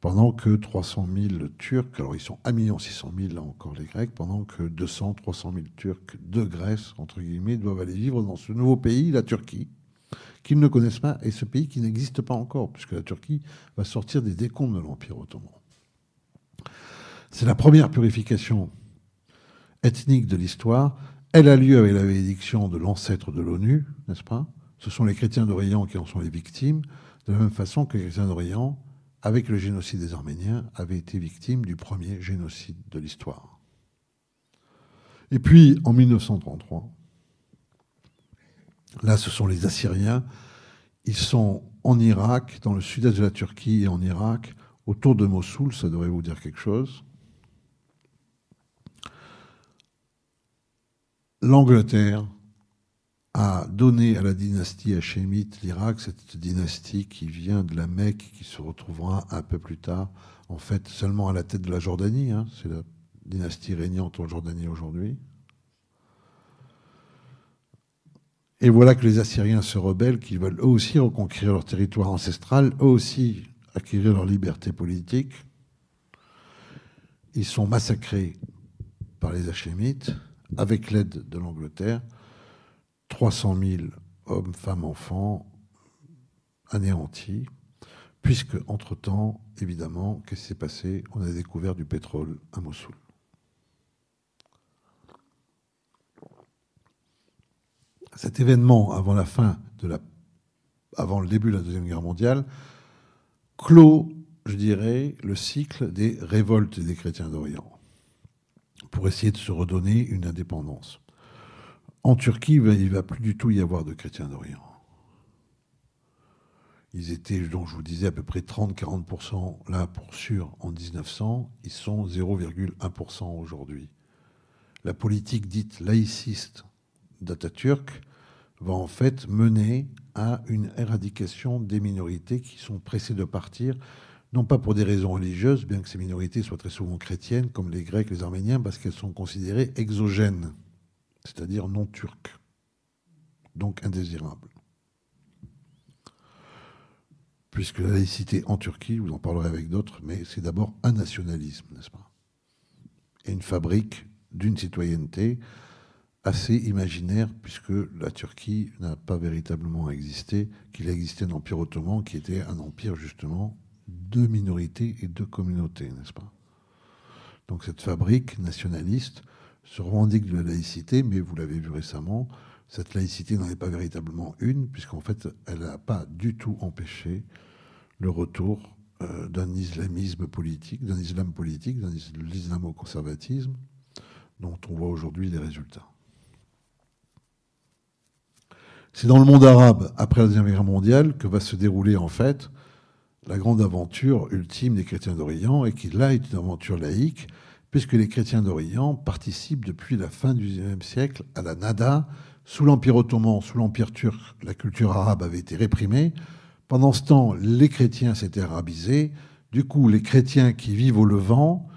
pendant que 300 000 Turcs, alors ils sont 1 600 000 là encore les Grecs, pendant que 200, 300 000 Turcs de Grèce, entre guillemets, doivent aller vivre dans ce nouveau pays, la Turquie, qu'ils ne connaissent pas, et ce pays qui n'existe pas encore, puisque la Turquie va sortir des décombres de l'Empire ottoman. C'est la première purification ethnique de l'histoire. Elle a lieu avec la bénédiction de l'ancêtre de l'ONU, n'est-ce pas? Ce sont les chrétiens d'Orient qui en sont les victimes, de la même façon que les chrétiens d'Orient, avec le génocide des Arméniens, avaient été victimes du premier génocide de l'histoire. Et puis, en 1933, Là, ce sont les Assyriens. Ils sont en Irak, dans le sud-est de la Turquie et en Irak, autour de Mossoul, ça devrait vous dire quelque chose. L'Angleterre a donné à la dynastie hachémite l'Irak, cette dynastie qui vient de la Mecque, qui se retrouvera un peu plus tard, en fait, seulement à la tête de la Jordanie. Hein. C'est la dynastie régnante en Jordanie aujourd'hui. Et voilà que les Assyriens se rebellent, qu'ils veulent eux aussi reconquérir leur territoire ancestral, eux aussi acquérir leur liberté politique. Ils sont massacrés par les Hachémites avec l'aide de l'Angleterre. 300 000 hommes, femmes, enfants anéantis, puisque, entre-temps, évidemment, qu'est-ce qui s'est passé? On a découvert du pétrole à Mossoul. cet événement avant la fin de la, avant le début de la deuxième guerre mondiale, clôt, je dirais, le cycle des révoltes des chrétiens d'Orient pour essayer de se redonner une indépendance. En Turquie, il ne va plus du tout y avoir de chrétiens d'Orient. Ils étaient, donc je vous disais, à peu près 30-40% là pour sûr en 1900. Ils sont 0,1% aujourd'hui. La politique dite laïciste d'Atatürk va en fait mener à une éradication des minorités qui sont pressées de partir, non pas pour des raisons religieuses, bien que ces minorités soient très souvent chrétiennes, comme les Grecs, les Arméniens, parce qu'elles sont considérées exogènes, c'est-à-dire non turques, donc indésirables. Puisque la laïcité en Turquie, vous en parlerez avec d'autres, mais c'est d'abord un nationalisme, n'est-ce pas? Et une fabrique d'une citoyenneté assez imaginaire, puisque la Turquie n'a pas véritablement existé, qu'il a existé un empire ottoman qui était un empire justement de minorités et de communautés, n'est-ce pas? Donc cette fabrique nationaliste se revendique de la laïcité, mais vous l'avez vu récemment, cette laïcité n'en est pas véritablement une, puisqu'en fait, elle n'a pas du tout empêché le retour euh, d'un islamisme politique, d'un islam politique, d'un islamo-conservatisme, dont on voit aujourd'hui les résultats. C'est dans le monde arabe, après la Deuxième Guerre mondiale, que va se dérouler en fait la grande aventure ultime des chrétiens d'Orient, et qui là est une aventure laïque, puisque les chrétiens d'Orient participent depuis la fin du XIXe siècle à la Nada. Sous l'Empire ottoman, sous l'Empire turc, la culture arabe avait été réprimée. Pendant ce temps, les chrétiens s'étaient arabisés. Du coup, les chrétiens qui vivent au Levant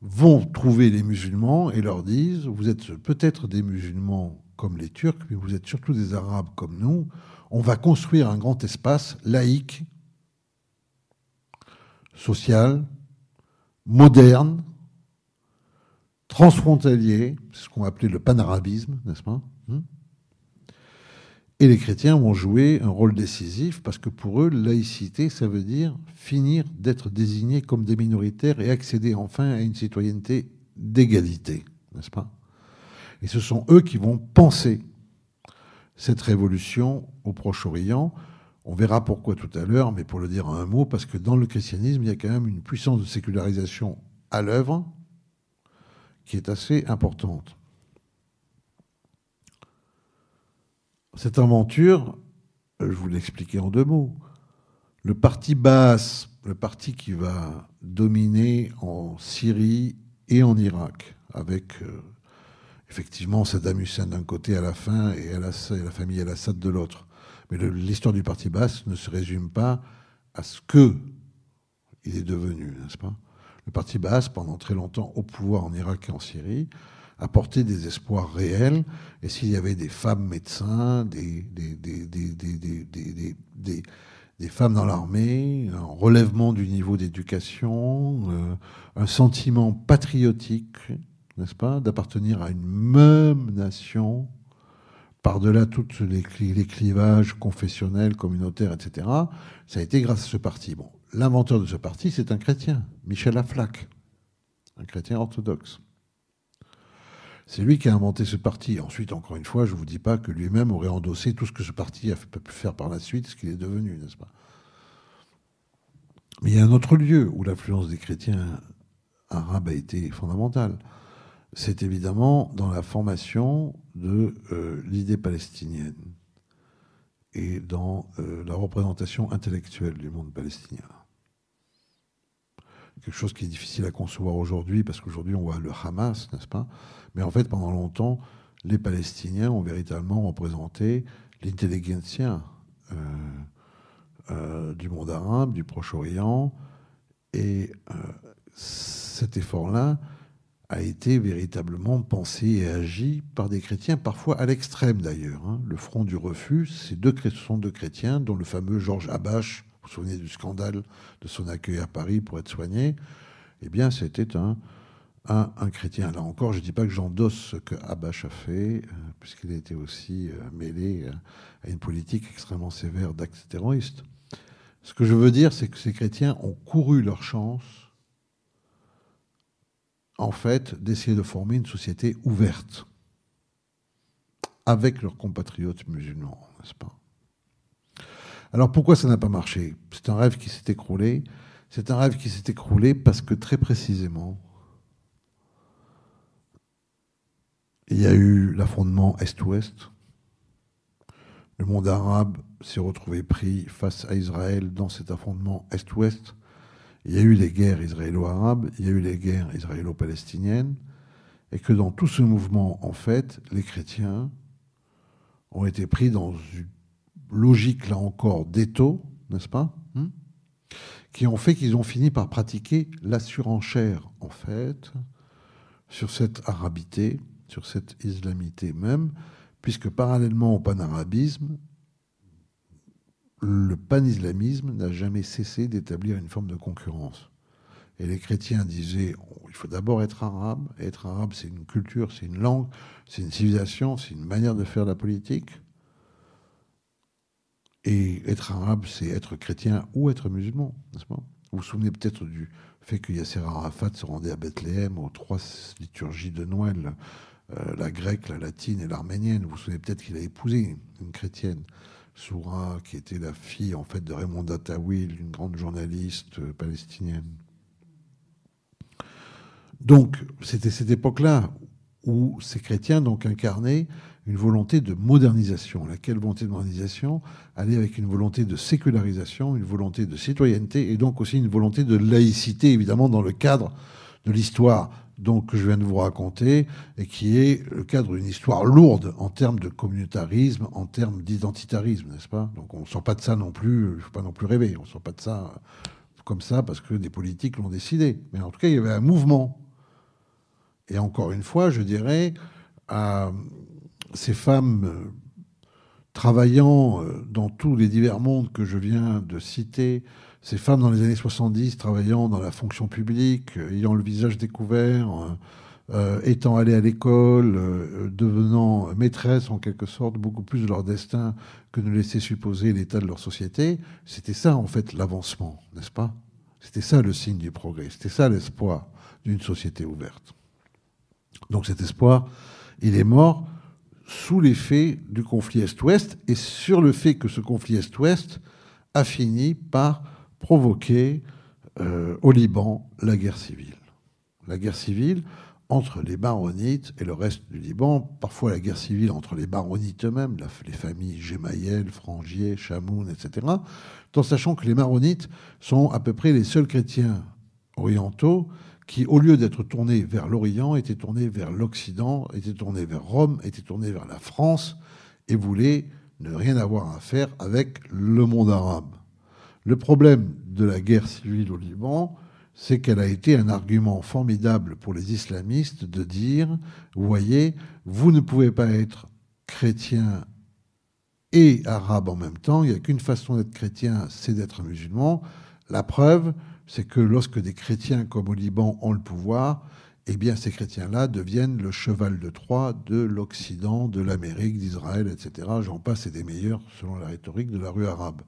vont trouver les musulmans et leur disent, vous êtes peut-être des musulmans comme les Turcs, mais vous êtes surtout des Arabes comme nous. On va construire un grand espace laïque, social, moderne, transfrontalier, c'est ce qu'on appeler le panarabisme, n'est-ce pas hmm Et les chrétiens vont jouer un rôle décisif parce que pour eux, laïcité, ça veut dire finir d'être désignés comme des minoritaires et accéder enfin à une citoyenneté d'égalité, n'est-ce pas Et ce sont eux qui vont penser cette révolution au Proche-Orient. On verra pourquoi tout à l'heure, mais pour le dire en un mot, parce que dans le christianisme, il y a quand même une puissance de sécularisation à l'œuvre qui est assez importante. Cette aventure, je vous l'expliquais en deux mots. Le parti basse, le parti qui va dominer en Syrie et en Irak, avec euh, effectivement Saddam Hussein d'un côté à la fin et, la famille El-Assad de l'autre. Mais l'histoire du parti basse ne se résume pas à ce que il est devenu, n'est-ce pas? Le Parti basse, pendant très longtemps au pouvoir en Irak et en Syrie, apportait des espoirs réels. Et s'il y avait des femmes médecins, des, des, femmes dans l'armée, un relèvement du niveau d'éducation, euh, un sentiment patriotique, n'est-ce pas, d'appartenir à une même nation, par-delà tous les, les, clivages confessionnels, communautaires, etc., ça a été grâce à ce parti. Bon, l'inventeur de ce parti, c'est un chrétien, Michel Aflac, un chrétien orthodoxe. C'est lui qui a inventé ce parti. Ensuite, encore une fois, je ne vous dis pas que lui-même aurait endossé tout ce que ce parti a pu faire par la suite, ce qu'il est devenu, n'est-ce pas? Mais il y a un autre lieu où l'influence des chrétiens arabes a été fondamentale. C'est évidemment dans la formation de euh, l'idée palestinienne et dans euh, la représentation intellectuelle du monde palestinien quelque chose qui est difficile à concevoir aujourd'hui, parce qu'aujourd'hui on voit le Hamas, n'est-ce pas? Mais en fait, pendant longtemps, les Palestiniens ont véritablement représenté l'intelligentsia euh, euh, du monde arabe, du Proche-Orient, et euh, cet effort-là a été véritablement pensé et agi par des chrétiens, parfois à l'extrême d'ailleurs. Hein. Le Front du Refus, c'est deux, ce sont deux chrétiens, dont le fameux Georges Abache, vous vous souvenez du scandale de son accueil à Paris pour être soigné Eh bien, c'était un, un, chrétien. Là encore, je ne dis pas que j'endosse ce que Abache a fait, euh, puisqu'il a été aussi euh, mêlé euh, à une politique extrêmement sévère d'actes terroristes. Ce que je veux dire, c'est que ces chrétiens ont couru leur chance, en fait, d'essayer de former une société ouverte avec leurs compatriotes musulmans, n'est-ce pas? Alors pourquoi ça n'a pas marché? C'est un rêve qui s'est écroulé. C'est un rêve qui s'est écroulé parce que très précisément, il y a eu l'affrontement Est-Ouest. Le monde arabe s'est retrouvé pris face à Israël dans cet affrontement Est-Ouest. Il y a eu les guerres israélo-arabes, il y a eu les guerres israélo-palestiniennes, et que dans tout ce mouvement, en fait, les chrétiens ont été pris dans une logique, là encore, d'étau, n'est-ce pas hmm, Qui ont fait qu'ils ont fini par pratiquer la surenchère, en fait, sur cette arabité, sur cette islamité même, puisque parallèlement au panarabisme, le panislamisme n'a jamais cessé d'établir une forme de concurrence. Et les chrétiens disaient, oh, il faut d'abord être arabe. être arabe, c'est une culture, c'est une langue, c'est une civilisation, c'est une manière de faire la politique. Et être arabe, c'est être chrétien ou être musulman, n'est-ce pas? Vous vous souvenez peut-être du fait que Yasser Arafat se rendait à Bethléem aux trois liturgies de Noël, euh, la grecque, la latine et l'arménienne. Vous vous souvenez peut-être qu'il a épousé une chrétienne, Soura, qui était la fille en fait de Raymond Tawil, une grande journaliste euh, palestinienne. Donc, c'était cette époque-là où ces chrétiens donc incarnaient une volonté de modernisation. Laquelle volonté de modernisation? Allait avec une volonté de sécularisation, une volonté de citoyenneté et donc aussi une volonté de laïcité, évidemment, dans le cadre de l'histoire que je viens de vous raconter et qui est le cadre d'une histoire lourde en termes de communautarisme, en termes d'identitarisme, n'est-ce pas? Donc on ne sort pas de ça non plus, il ne faut pas non plus rêver, on ne sort pas de ça comme ça parce que des politiques l'ont décidé. Mais en tout cas, il y avait un mouvement. Et encore une fois, je dirais, à ces femmes euh, travaillant euh, dans tous les divers mondes que je viens de citer, ces femmes dans les années 70 travaillant dans la fonction publique, ayant le visage découvert, étant allées à l'école, devenant maîtresses en quelque sorte beaucoup plus de leur destin que ne laissait supposer l'état de leur société, c'était ça en fait l'avancement, n'est-ce pas? C'était ça le signe du progrès, c'était ça l'espoir d'une société ouverte. Donc cet espoir, il est mort sous l'effet du conflit Est-Ouest et sur le fait que ce conflit Est-Ouest a fini par provoquer euh, au Liban la guerre civile. La guerre civile entre les baronites et le reste du Liban, parfois la guerre civile entre les baronites eux-mêmes, les familles Gemayel, Frangier, Chamoun, etc., en sachant que les maronites sont à peu près les seuls chrétiens orientaux qui, au lieu d'être tournés vers l'Orient, étaient tournés vers l'Occident, étaient tournés vers Rome, étaient tournés vers la France, et voulaient ne rien avoir à faire avec le monde arabe. Le problème de la guerre civile au Liban, c'est qu'elle a été un argument formidable pour les islamistes de dire, voyez, vous ne pouvez pas être chrétien et arabe en même temps, il n'y a qu'une façon d'être chrétien, c'est d'être musulman. La preuve, c'est que lorsque des chrétiens comme au Liban ont le pouvoir, eh bien ces chrétiens-là deviennent le cheval de Troie de l'Occident, de l'Amérique, d'Israël, etc. J'en passe et des meilleurs selon la rhétorique de la rue arabe.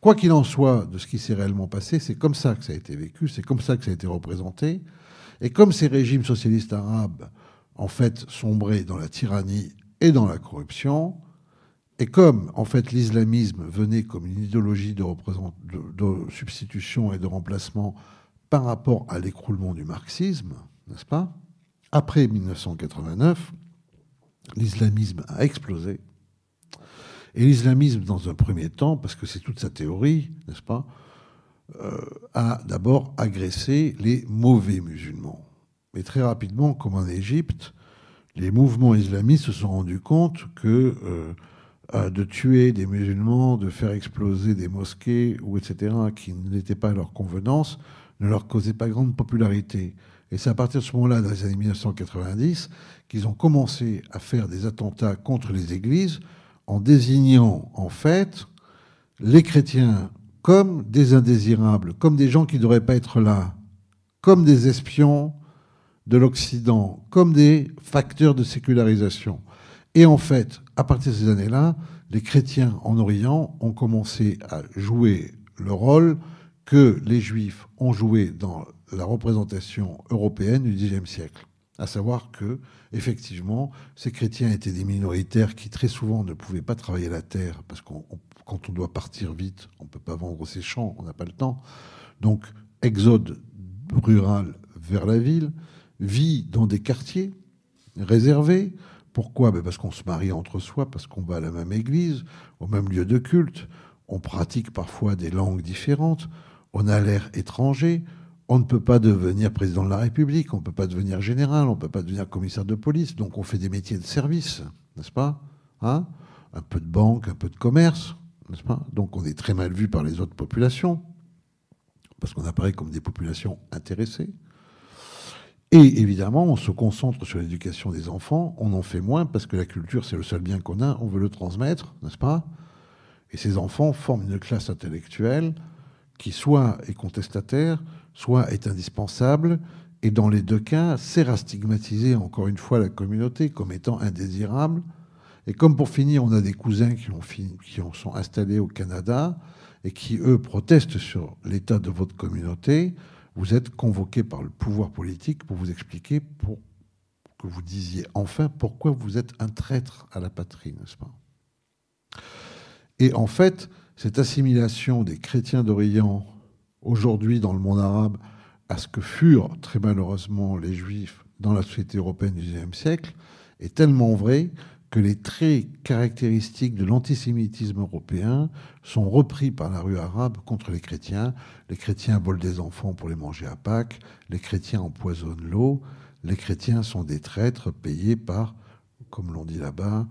Quoi qu'il en soit de ce qui s'est réellement passé, c'est comme ça que ça a été vécu, c'est comme ça que ça a été représenté. Et comme ces régimes socialistes arabes, en fait, sombraient dans la tyrannie et dans la corruption, et comme, en fait, l'islamisme venait comme une idéologie de, substitution et de remplacement par rapport à l'écroulement du marxisme, n'est-ce pas? Après 1989, l'islamisme a explosé. Et l'islamisme, dans un premier temps, parce que c'est toute sa théorie, n'est-ce pas, euh, a d'abord agressé les mauvais musulmans. Mais très rapidement, comme en Égypte, les mouvements islamistes se sont rendus compte que euh, de tuer des musulmans, de faire exploser des mosquées, ou etc., qui n'étaient pas à leur convenance, ne leur causait pas grande popularité. Et c'est à partir de ce moment-là, dans les années 1990, qu'ils ont commencé à faire des attentats contre les églises en désignant en fait les chrétiens comme des indésirables, comme des gens qui ne devraient pas être là, comme des espions de l'Occident, comme des facteurs de sécularisation. Et en fait, à partir de ces années-là, les chrétiens en Orient ont commencé à jouer le rôle que les juifs ont joué dans la représentation européenne du Xe siècle. À savoir que, effectivement, ces chrétiens étaient des minoritaires qui très souvent ne pouvaient pas travailler la terre, parce que quand on doit partir vite, on ne peut pas vendre ses champs, on n'a pas le temps. Donc, exode rural vers la ville, vie dans des quartiers réservés, pourquoi? Ben, Parce qu'on se marie entre soi, parce qu'on va à la même église, au même lieu de culte, on pratique parfois des langues différentes, on a l'air étranger, on ne peut pas devenir président de la République, on ne peut pas devenir général, on ne peut pas devenir commissaire de police, donc on fait des métiers de service, n'est-ce pas? Hein? Un peu de banque, un peu de commerce, n'est-ce pas? Donc on est très mal vu par les autres populations, parce qu'on apparaît comme des populations intéressées. Et évidemment, on se concentre sur l'éducation des enfants, on en fait moins parce que la culture, c'est le seul bien qu'on a, on veut le transmettre, n'est-ce pas? Et ces enfants forment une classe intellectuelle qui soit est contestataire, soit est indispensable, et dans les deux cas, sert à stigmatiser encore une fois la communauté comme étant indésirable. Et comme pour finir, on a des cousins qui, ont qui sont installés au Canada et qui, eux, protestent sur l'état de votre communauté, vous êtes convoqué par le pouvoir politique pour vous expliquer pour que vous disiez enfin pourquoi vous êtes un traître à la patrie, n'est-ce pas? Et en fait, cette assimilation des chrétiens d'Orient aujourd'hui dans le monde arabe à ce que furent très malheureusement les juifs dans la société européenne du XIXe siècle est tellement vrai que les traits caractéristiques de l'antisémitisme européen sont repris par la rue arabe contre les chrétiens. Les chrétiens volent des enfants pour les manger à Pâques, les chrétiens empoisonnent l'eau, les chrétiens sont des traîtres payés par, comme l'on dit là-bas,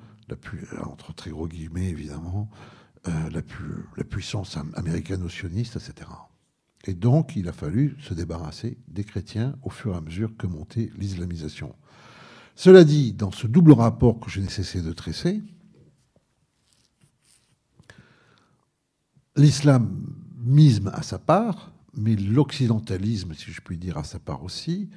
entre très gros guillemets évidemment, euh, la, puissance américano-sioniste, etc. Et donc, il a fallu se débarrasser des chrétiens au fur et à mesure que montait l'islamisation. Cela dit, dans ce double rapport que je n'ai cessé de tresser, l'islamisme à sa part, mais l'occidentalisme, si je puis dire, à sa part aussi,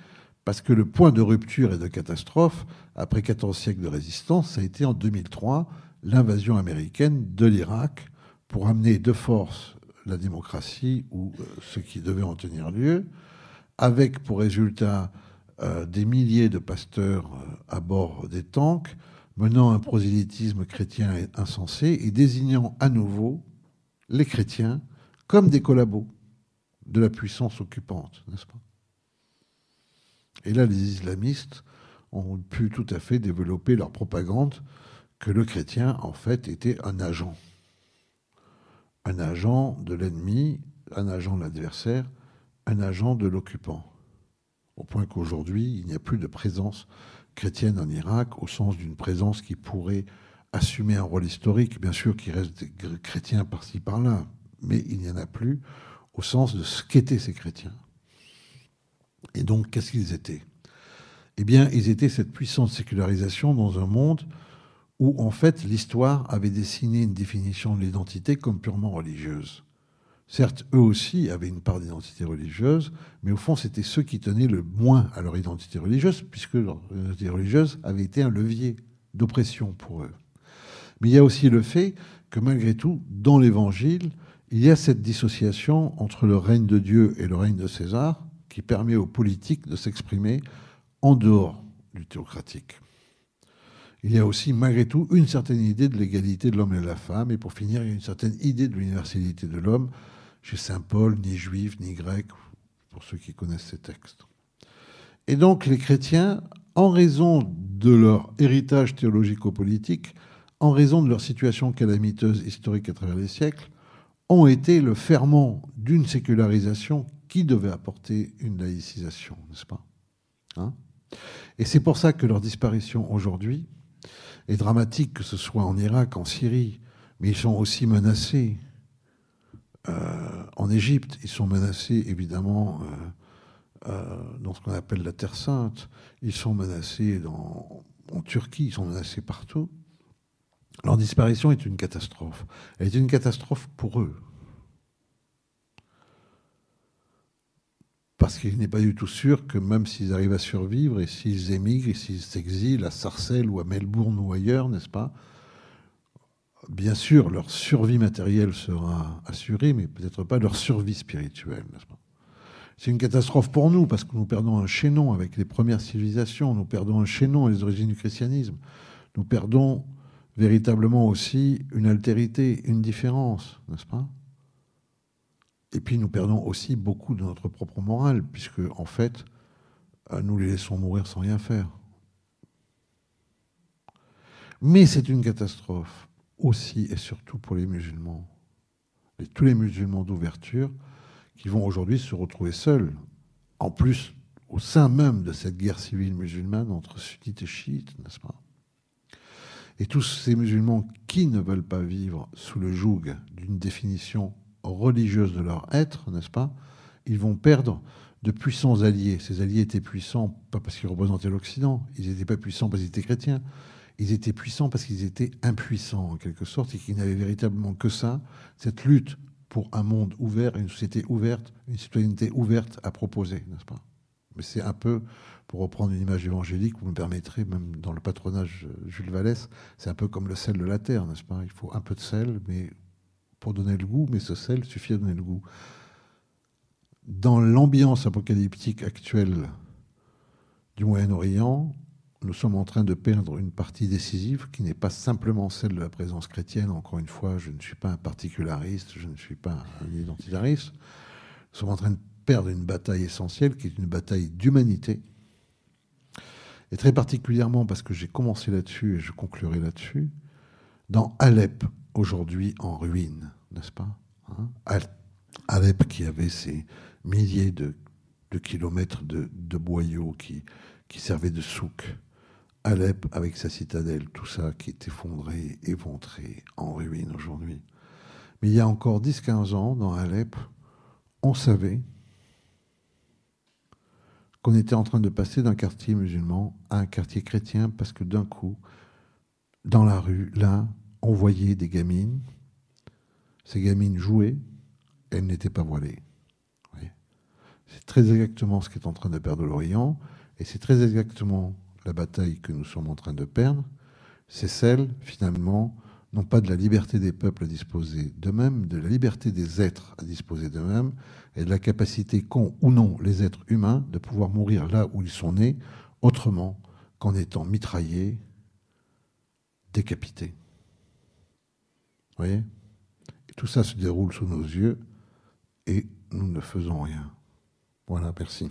parce que le point de rupture et de catastrophe, après 14 siècles de résistance, ça a été en 2003 l'invasion américaine de l'Irak pour amener de force la démocratie ou euh, ce qui devait en tenir lieu, avec pour résultat euh, des milliers de pasteurs euh, à bord des tanks, menant un prosélytisme chrétien insensé et désignant à nouveau les chrétiens comme des collabos de la puissance occupante, n'est-ce pas? Et là, les islamistes ont pu tout à fait développer leur propagande que le chrétien, en fait, était un agent. Un agent de l'ennemi, un agent de l'adversaire, un agent de l'occupant. Au point qu'aujourd'hui, il n'y a plus de présence chrétienne en Irak, au sens d'une présence qui pourrait assumer un rôle historique, bien sûr qu'il reste des chrétiens par-ci par-là, mais il n'y en a plus au sens de ce qu'étaient ces chrétiens. Et donc, qu'est-ce qu'ils étaient? Eh bien, ils étaient cette puissante sécularisation dans un monde où, en fait, l'histoire avait dessiné une définition de l'identité comme purement religieuse. Certes, eux aussi avaient une part d'identité religieuse, mais au fond, c'était ceux qui tenaient le moins à leur identité religieuse, puisque leur identité religieuse avait été un levier d'oppression pour eux. Mais il y a aussi le fait que malgré tout, dans l'Évangile, il y a cette dissociation entre le règne de Dieu et le règne de César qui permet aux politiques de s'exprimer en dehors du théocratique. Il y a aussi, malgré tout, une certaine idée de l'égalité de l'homme et de la femme, et pour finir, il y a une certaine idée de l'universalité de l'homme chez Saint Paul, ni juif, ni grec, pour ceux qui connaissent ces textes. Et donc les chrétiens, en raison de leur héritage théologico-politique, en raison de leur situation calamiteuse historique à travers les siècles, ont été le ferment d'une sécularisation qui devait apporter une laïcisation, n'est-ce pas? Hein? Et c'est pour ça que leur disparition aujourd'hui est dramatique, que ce soit en Irak, en Syrie, mais ils sont aussi menacés en Égypte, ils sont menacés évidemment euh, euh, dans ce qu'on appelle la Terre Sainte, ils sont menacés en Turquie, ils sont menacés partout. Leur disparition est une catastrophe. Elle est une catastrophe pour eux. Parce qu'il n'est pas du tout sûr que même s'ils arrivent à survivre et s'ils émigrent et s'ils s'exilent à Sarcelles ou à Melbourne ou ailleurs, n'est-ce pas Bien sûr, leur survie matérielle sera assurée, mais peut-être pas leur survie spirituelle, C'est une catastrophe pour nous parce que nous perdons un chaînon avec les premières civilisations, nous perdons un chaînon avec les origines du christianisme, nous perdons véritablement aussi une altérité, une différence, n'est-ce pas? Et puis nous perdons aussi beaucoup de notre propre morale, puisque en fait, euh, nous les laissons mourir sans rien faire. Mais c'est une catastrophe aussi et surtout pour les musulmans. Et tous les musulmans d'ouverture qui vont aujourd'hui se retrouver seuls, en plus au sein même de cette guerre civile musulmane entre sunnites et chiites, n'est-ce pas? Et tous ces musulmans qui ne veulent pas vivre sous le joug d'une définition religieuse de leur être, n'est-ce pas? Ils vont perdre de puissants alliés. Ces alliés étaient puissants pas parce qu'ils représentaient l'Occident, ils n'étaient pas puissants parce qu'ils étaient chrétiens, ils étaient puissants parce qu'ils étaient impuissants en quelque sorte et qu'ils n'avaient véritablement que ça, cette lutte pour un monde ouvert, une société ouverte, une citoyenneté ouverte à proposer, n'est-ce pas? Mais c'est un peu pour reprendre une image évangélique, vous me permettrez, même dans le patronage Jules Vallès, c'est un peu comme le sel de la terre, n'est-ce pas? Il faut un peu de sel, mais pour donner le goût, mais ce sel suffit à donner le goût. Dans l'ambiance apocalyptique actuelle du Moyen-Orient, nous sommes en train de perdre une partie décisive qui n'est pas simplement celle de la présence chrétienne. Encore une fois, je ne suis pas un particulariste, je ne suis pas un identitariste. Nous sommes en train de perdre une bataille essentielle qui est une bataille d'humanité et très particulièrement parce que j'ai commencé là-dessus et je conclurai là-dessus, dans Alep, aujourd'hui en ruine, n'est-ce pas hein? Alep qui avait ces milliers de, kilomètres de, boyaux qui servaient de souk. Alep avec sa citadelle, tout ça qui est effondré, éventré, en ruine aujourd'hui. Mais il y a encore 10-15 ans, dans Alep, on savait qu'on était en train de passer d'un quartier musulman à un quartier chrétien parce que d'un coup, dans la rue, là, on voyait des gamines. Ces gamines jouaient, elles n'étaient pas voilées. C'est très exactement ce qui est en train de perdre l'Orient, et c'est très exactement la bataille que nous sommes en train de perdre. C'est celle, finalement, non pas de la liberté des peuples à disposer d'eux-mêmes, de la liberté des êtres à disposer d'eux-mêmes, et de la capacité qu'ont ou non les êtres humains de pouvoir mourir là où ils sont nés, autrement qu'en étant mitraillés, décapités. Vous voyez? Tout ça se déroule sous nos yeux, et nous ne faisons rien. Voilà, merci.